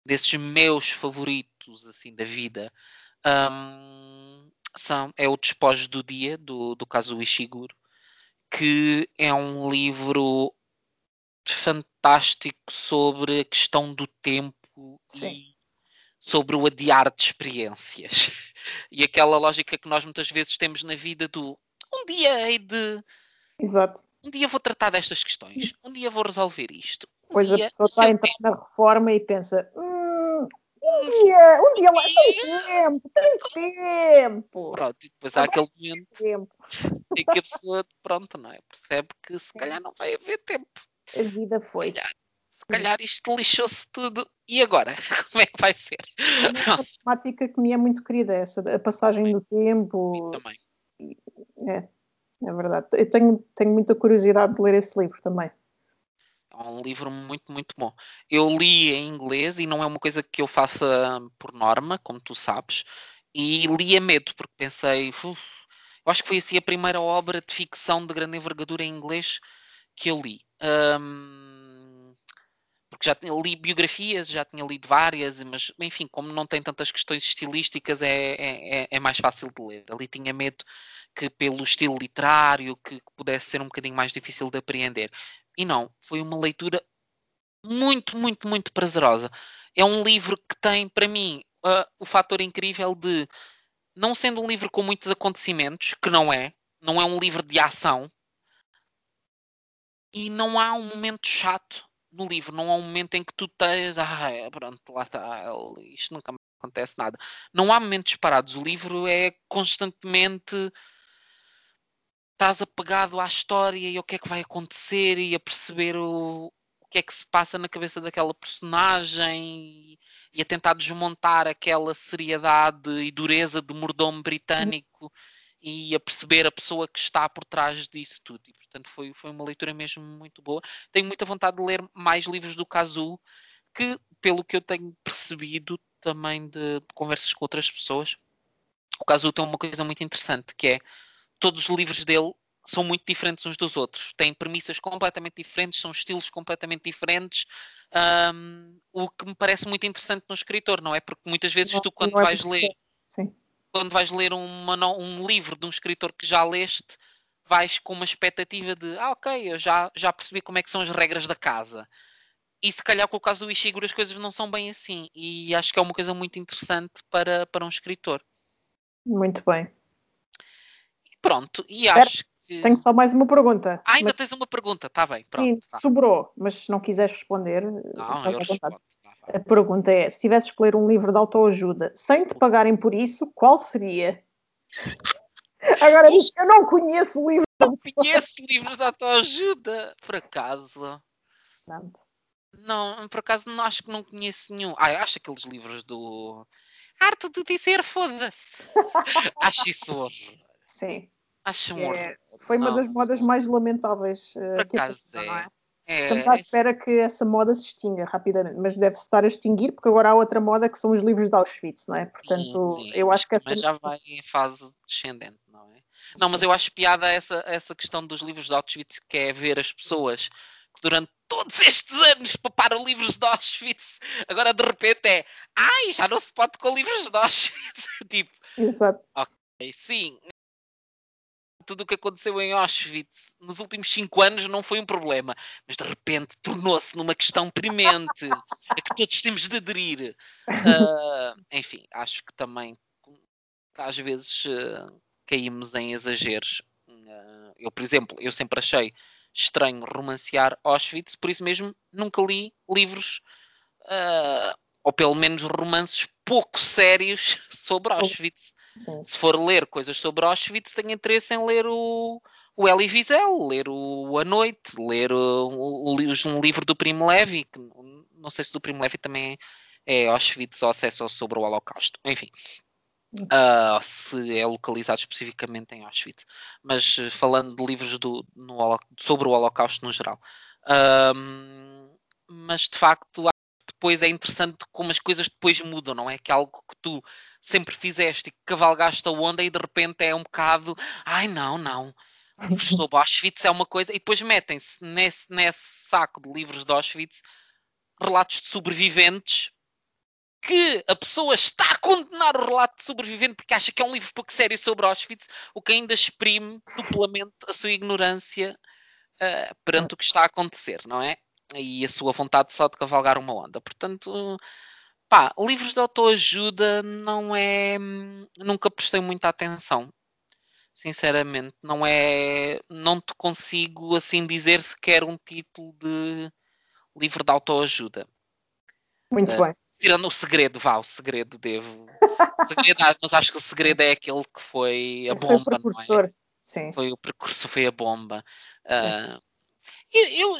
desses meus favoritos assim da vida um, são, é o Despojo do Dia, do, do Kazuo Ishiguro, que é um livro fantástico sobre a questão do tempo Sim. e sobre o adiar de experiências. E aquela lógica que nós muitas vezes temos na vida do um dia hei de. Exato. Um dia vou tratar destas questões, um dia vou resolver isto. Um pois dia, a pessoa está a entrar tempo. na reforma e pensa: hum, um dia, um dia lá tem tempo, tem tempo. Pronto, e depois há aquele momento tempo. em que a pessoa, pronto, não é? Percebe que se calhar não vai haver tempo. A vida foi. Calhar isto lixou-se tudo. E agora? Como é que vai ser? É uma temática que me é muito querida, essa, a passagem do tempo. também. É, é verdade. Eu tenho, tenho muita curiosidade de ler esse livro também. É um livro muito, muito bom. Eu li em inglês e não é uma coisa que eu faça por norma, como tu sabes, e li a medo, porque pensei, eu acho que foi assim a primeira obra de ficção de grande envergadura em inglês que eu li. Um, porque já li biografias, já tinha lido várias, mas enfim, como não tem tantas questões estilísticas, é, é, é, é mais fácil de ler. Ali tinha medo que pelo estilo literário que pudesse ser um bocadinho mais difícil de apreender. E não, foi uma leitura muito, muito, muito prazerosa. É um livro que tem, para mim, uh, o fator incrível de, não sendo um livro com muitos acontecimentos, que não é, não é um livro de ação, e não há um momento chato no livro, não há um momento em que tu tens, ah, é, pronto, lá está, isto nunca mais acontece nada. Não há momentos parados, o livro é constantemente estás apegado à história e ao que é que vai acontecer e a perceber o, o que é que se passa na cabeça daquela personagem e, e a tentar desmontar aquela seriedade e dureza de mordomo britânico e a perceber a pessoa que está por trás disso tudo. E, portanto, foi, foi uma leitura mesmo muito boa. Tenho muita vontade de ler mais livros do Kazu, que, pelo que eu tenho percebido também de, de conversas com outras pessoas, o Kazu tem uma coisa muito interessante, que é todos os livros dele são muito diferentes uns dos outros, têm premissas completamente diferentes, são estilos completamente diferentes, um, o que me parece muito interessante no escritor, não é? Porque muitas vezes não, tu quando é vais ler, Sim. Quando vais ler uma, um livro de um escritor que já leste, vais com uma expectativa de ah, ok, eu já, já percebi como é que são as regras da casa. E se calhar com o caso do Ishiguro as coisas não são bem assim. E acho que é uma coisa muito interessante para, para um escritor. Muito bem. Pronto, e acho que. Tenho só mais uma pergunta. Ah, ainda mas... tens uma pergunta, está bem. Pronto, Sim, tá. sobrou, mas se não quiseres responder. Não, eu respondo. A pergunta é: se tivesses que ler um livro de autoajuda sem te pagarem por isso, qual seria? Agora diz que eu não conheço livros. Não conheço livros de autoajuda, por acaso. Não. Não, por acaso não acho que não conheço nenhum. Ah, acho aqueles livros do Arte de dizer foda-se. acho isso horror. Sim. Acho um é, Foi uma não. das modas mais lamentáveis. Uh, por acaso é. É? É, Estamos à espera que essa moda se extinga rapidamente, mas deve-se estar a extinguir porque agora há outra moda que são os livros de Auschwitz, não é? Portanto, sim, sim, eu acho que essa. Mas já vai em fase descendente, não é? Não, mas eu acho piada essa, essa questão dos livros de Auschwitz, que é ver as pessoas que durante todos estes anos paparam livros de Auschwitz, agora de repente é ai, já não se pode com livros de Auschwitz. tipo, Exato. ok, sim, tudo o que aconteceu em Auschwitz nos últimos cinco anos não foi um problema, mas de repente tornou-se numa questão premente a que todos temos de aderir. Uh, enfim, acho que também às vezes uh, caímos em exageros. Uh, eu, por exemplo, eu sempre achei estranho romancear Auschwitz, por isso mesmo nunca li livros ou pelo menos romances pouco sérios sobre Auschwitz. Sim. Se for ler coisas sobre Auschwitz, tenho interesse em ler o, o Elie Wiesel, ler o A Noite, ler o, o, um livro do Primo Levi, que não sei se do Primo Levi também é, é Auschwitz ou acesso sobre o Holocausto. Enfim. Uh, se é localizado especificamente em Auschwitz, mas falando de livros do, no, sobre o Holocausto no geral. Mas de facto depois é interessante como as coisas depois mudam, não é? Que é algo que tu sempre fizeste e que cavalgaste a onda e de repente é um bocado, ai não, não, livros sobre Auschwitz é uma coisa, e depois metem-se nesse, nesse saco de livros de Auschwitz relatos de sobreviventes que a pessoa está a condenar o relato de sobrevivente porque acha que é um livro pouco sério sobre Auschwitz, o que ainda exprime duplamente a sua ignorância uh, perante o que está a acontecer, não é? E a sua vontade só de cavalgar uma onda. Portanto, pá, livros de autoajuda não é. Nunca prestei muita atenção. Sinceramente, não é. Não te consigo assim dizer sequer um título de livro de autoajuda. Muito uh, bem. Tirando o segredo, vá, o segredo devo. segredo, ah, mas acho que o segredo é aquele que foi a Esse bomba. Foi o precursor. É? Sim. Foi o percurso, foi a bomba. Uh, eu, eu,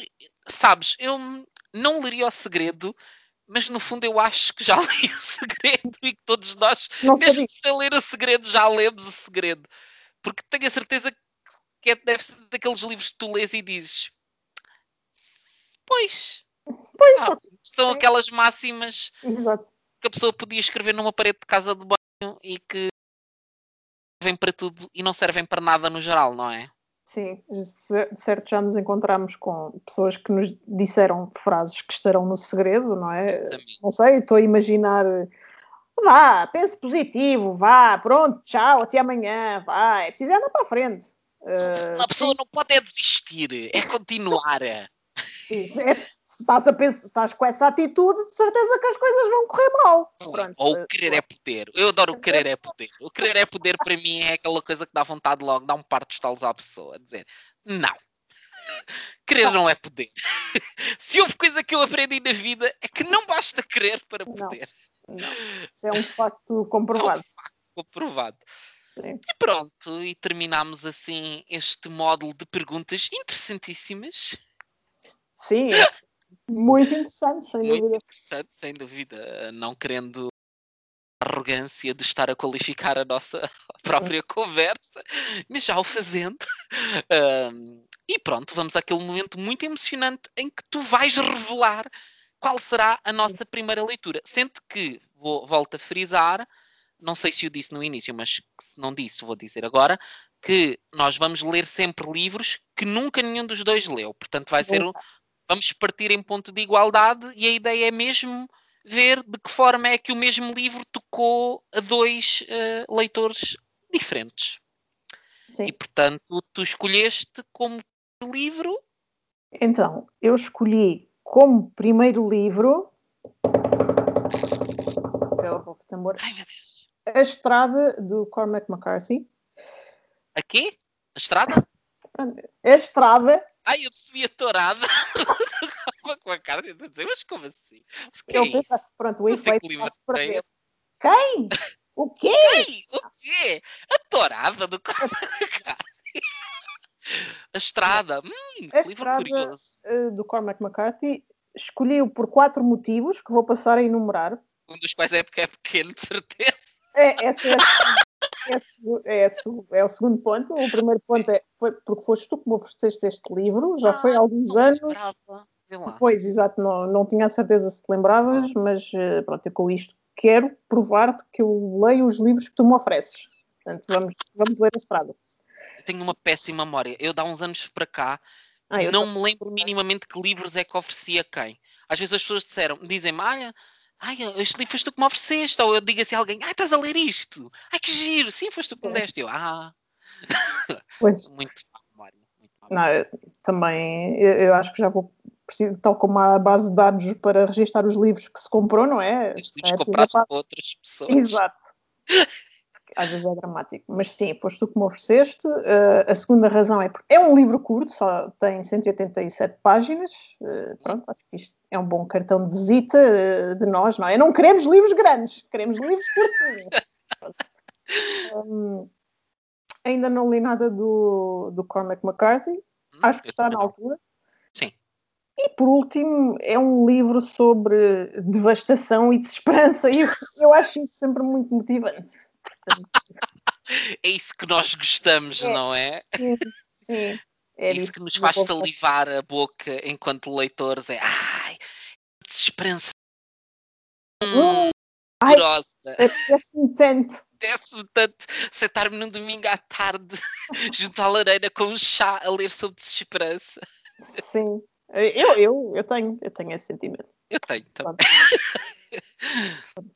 sabes, eu não leria o segredo, mas no fundo eu acho que já li o segredo e que todos nós, não mesmo sem ler o segredo, já lemos o segredo. Porque tenho a certeza que é, deve ser daqueles livros que tu lês e dizes pois, pois ah, são aquelas máximas Exato. que a pessoa podia escrever numa parede de casa de banho e que servem para tudo e não servem para nada no geral, não é? Sim, de certo já nos encontramos com pessoas que nos disseram frases que estarão no segredo, não é? Não sei, estou a imaginar. Vá, pense positivo, vá, pronto, tchau, até amanhã, vá, é preciso andar para a frente. Uh, a pessoa não pode é desistir, é continuar. Sim, é, se estás, a pensar, estás com essa atitude, de certeza que as coisas vão correr mal. Pronto. Ou o querer é poder. Eu adoro o querer é poder. O querer é poder para mim é aquela coisa que dá vontade logo, dá um par de estalos à pessoa, dizer não. Querer não é poder. Se houve coisa que eu aprendi na vida é que não basta querer para poder. Não, não. Isso é um facto comprovado. É um facto comprovado. Sim. E pronto, e terminamos assim este módulo de perguntas interessantíssimas. Sim, muito interessante, sem Muito dúvida. interessante, sem dúvida. Não querendo arrogância de estar a qualificar a nossa própria conversa, mas já o fazendo. Um, e pronto, vamos àquele momento muito emocionante em que tu vais revelar qual será a nossa primeira leitura. Sendo que, vou, volto a frisar, não sei se eu disse no início, mas se não disse, vou dizer agora, que nós vamos ler sempre livros que nunca nenhum dos dois leu. Portanto, vai ser vamos partir em ponto de igualdade e a ideia é mesmo ver de que forma é que o mesmo livro tocou a dois uh, leitores diferentes. Sim. E portanto, tu escolheste como livro. Então, eu escolhi como primeiro livro. Ai meu Deus. A Estrada do Cormac McCarthy. A quê? A Estrada? A Estrada. Ai, eu percebi a tourada. com a cara de dizer, mas como assim? Ele pensa, pronto, o efeito para ver. Quem? O quê? Quem? O quê? A tourada do A Estrada. Hum, a estrada, curioso. Eh, do Cormac McCarthy escolhi-o por quatro motivos que vou passar a enumerar. Um dos quais é porque é pequeno, de certeza. É, essa é, é, é, é, o segundo ponto. O primeiro ponto é foi porque foste tu que me ofereceste este livro, já ah, foi há alguns anos. Pois, exato, não, não tinha a certeza se te lembravas, mas eh, pronto, eu com isto quero provar-te que eu leio os livros que tu me ofereces. Portanto, vamos, vamos ler a estrada. Eu tenho uma péssima memória. Eu, há uns anos para cá, ah, não tô... me lembro minimamente que livros é que oferecia quem. Às vezes as pessoas disseram, dizem-me, olha, ai, este livro foste tu que me ofereceste. Ou eu digo assim a alguém, ai, estás a ler isto. Ai, que giro. Sim, foste tu que me deste. Eu, ah. Pois. muito má memória. Também, eu, eu acho que já vou tal como há a base de dados para registrar os livros que se comprou, não é? Os livros é, comprados por outras pessoas. Exato. Às vezes é dramático. Mas sim, foste tu que me ofereceste. Uh, a segunda razão é porque é um livro curto, só tem 187 páginas. Uh, pronto, acho que isto é um bom cartão de visita uh, de nós, não é? Não queremos livros grandes, queremos livros curtos. um, ainda não li nada do, do Cormac McCarthy. Hum, acho que está na altura. E por último, é um livro sobre devastação e desesperança, e eu, eu acho isso sempre muito motivante. É isso que nós gostamos, é, não é? Sim, sim. É isso, isso que nos faz salivar a boca enquanto leitores. É ai, desesperança. Hum, ai, desce-me tanto. Desce-me tanto sentar-me num domingo à tarde junto à lareira com um chá a ler sobre desesperança. Sim, eu, eu, eu tenho, eu tenho esse sentimento. Eu tenho também.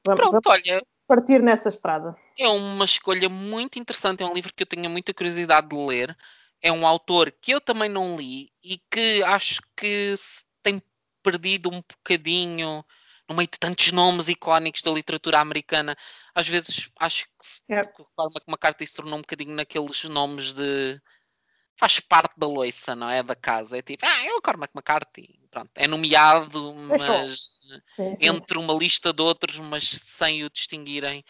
Pronto, olha. Partir nessa estrada. É uma escolha muito interessante, é um livro que eu tenho muita curiosidade de ler. É um autor que eu também não li e que acho que tem perdido um bocadinho no meio de tantos nomes icónicos da literatura americana. Às vezes acho que, é. que uma carta se tornou um bocadinho naqueles nomes de faz parte da loiça, não é? Da casa. É tipo, ah, é o Cormac McCarthy. Pronto, é nomeado, mas sim, sim, entre uma lista de outros, mas sem o distinguirem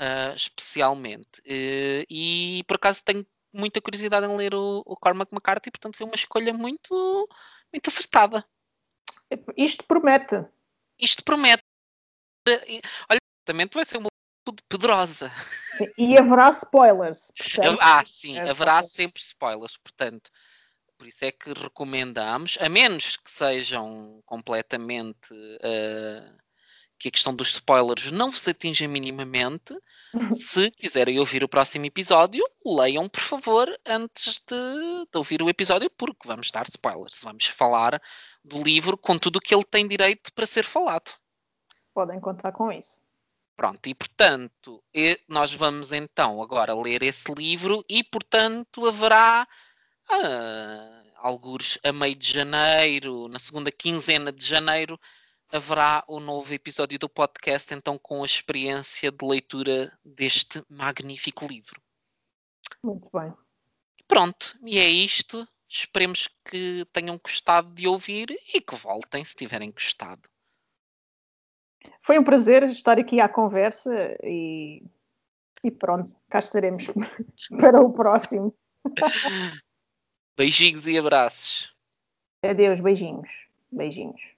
uh, especialmente. Uh, e por acaso tenho muita curiosidade em ler o, o Cormac McCarthy, portanto foi uma escolha muito, muito acertada. Isto promete. Isto promete. Olha, também vai ser uma pedrosa. E haverá spoilers. Portanto, ah, sim, é haverá sempre spoilers, portanto. Por isso é que recomendamos, a menos que sejam completamente. Uh, que a questão dos spoilers não vos atinja minimamente. Uhum. Se quiserem ouvir o próximo episódio, leiam, por favor, antes de, de, ouvir o episódio, porque vamos dar spoilers. Vamos falar do livro com tudo o que ele tem direito para ser falado. Podem contar com isso. Pronto, e portanto, nós vamos então agora ler esse livro e, portanto, haverá ah, alguns a meio de janeiro, na segunda quinzena de janeiro, haverá o um novo episódio do podcast, então com a experiência de leitura deste magnífico livro. Muito bem. Pronto, e é isto. Esperemos que tenham gostado de ouvir e que voltem se tiverem gostado. Foi um prazer estar aqui à conversa e, e pronto, cá estaremos para o próximo. Beijinhos e abraços. Adeus, beijinhos. Beijinhos.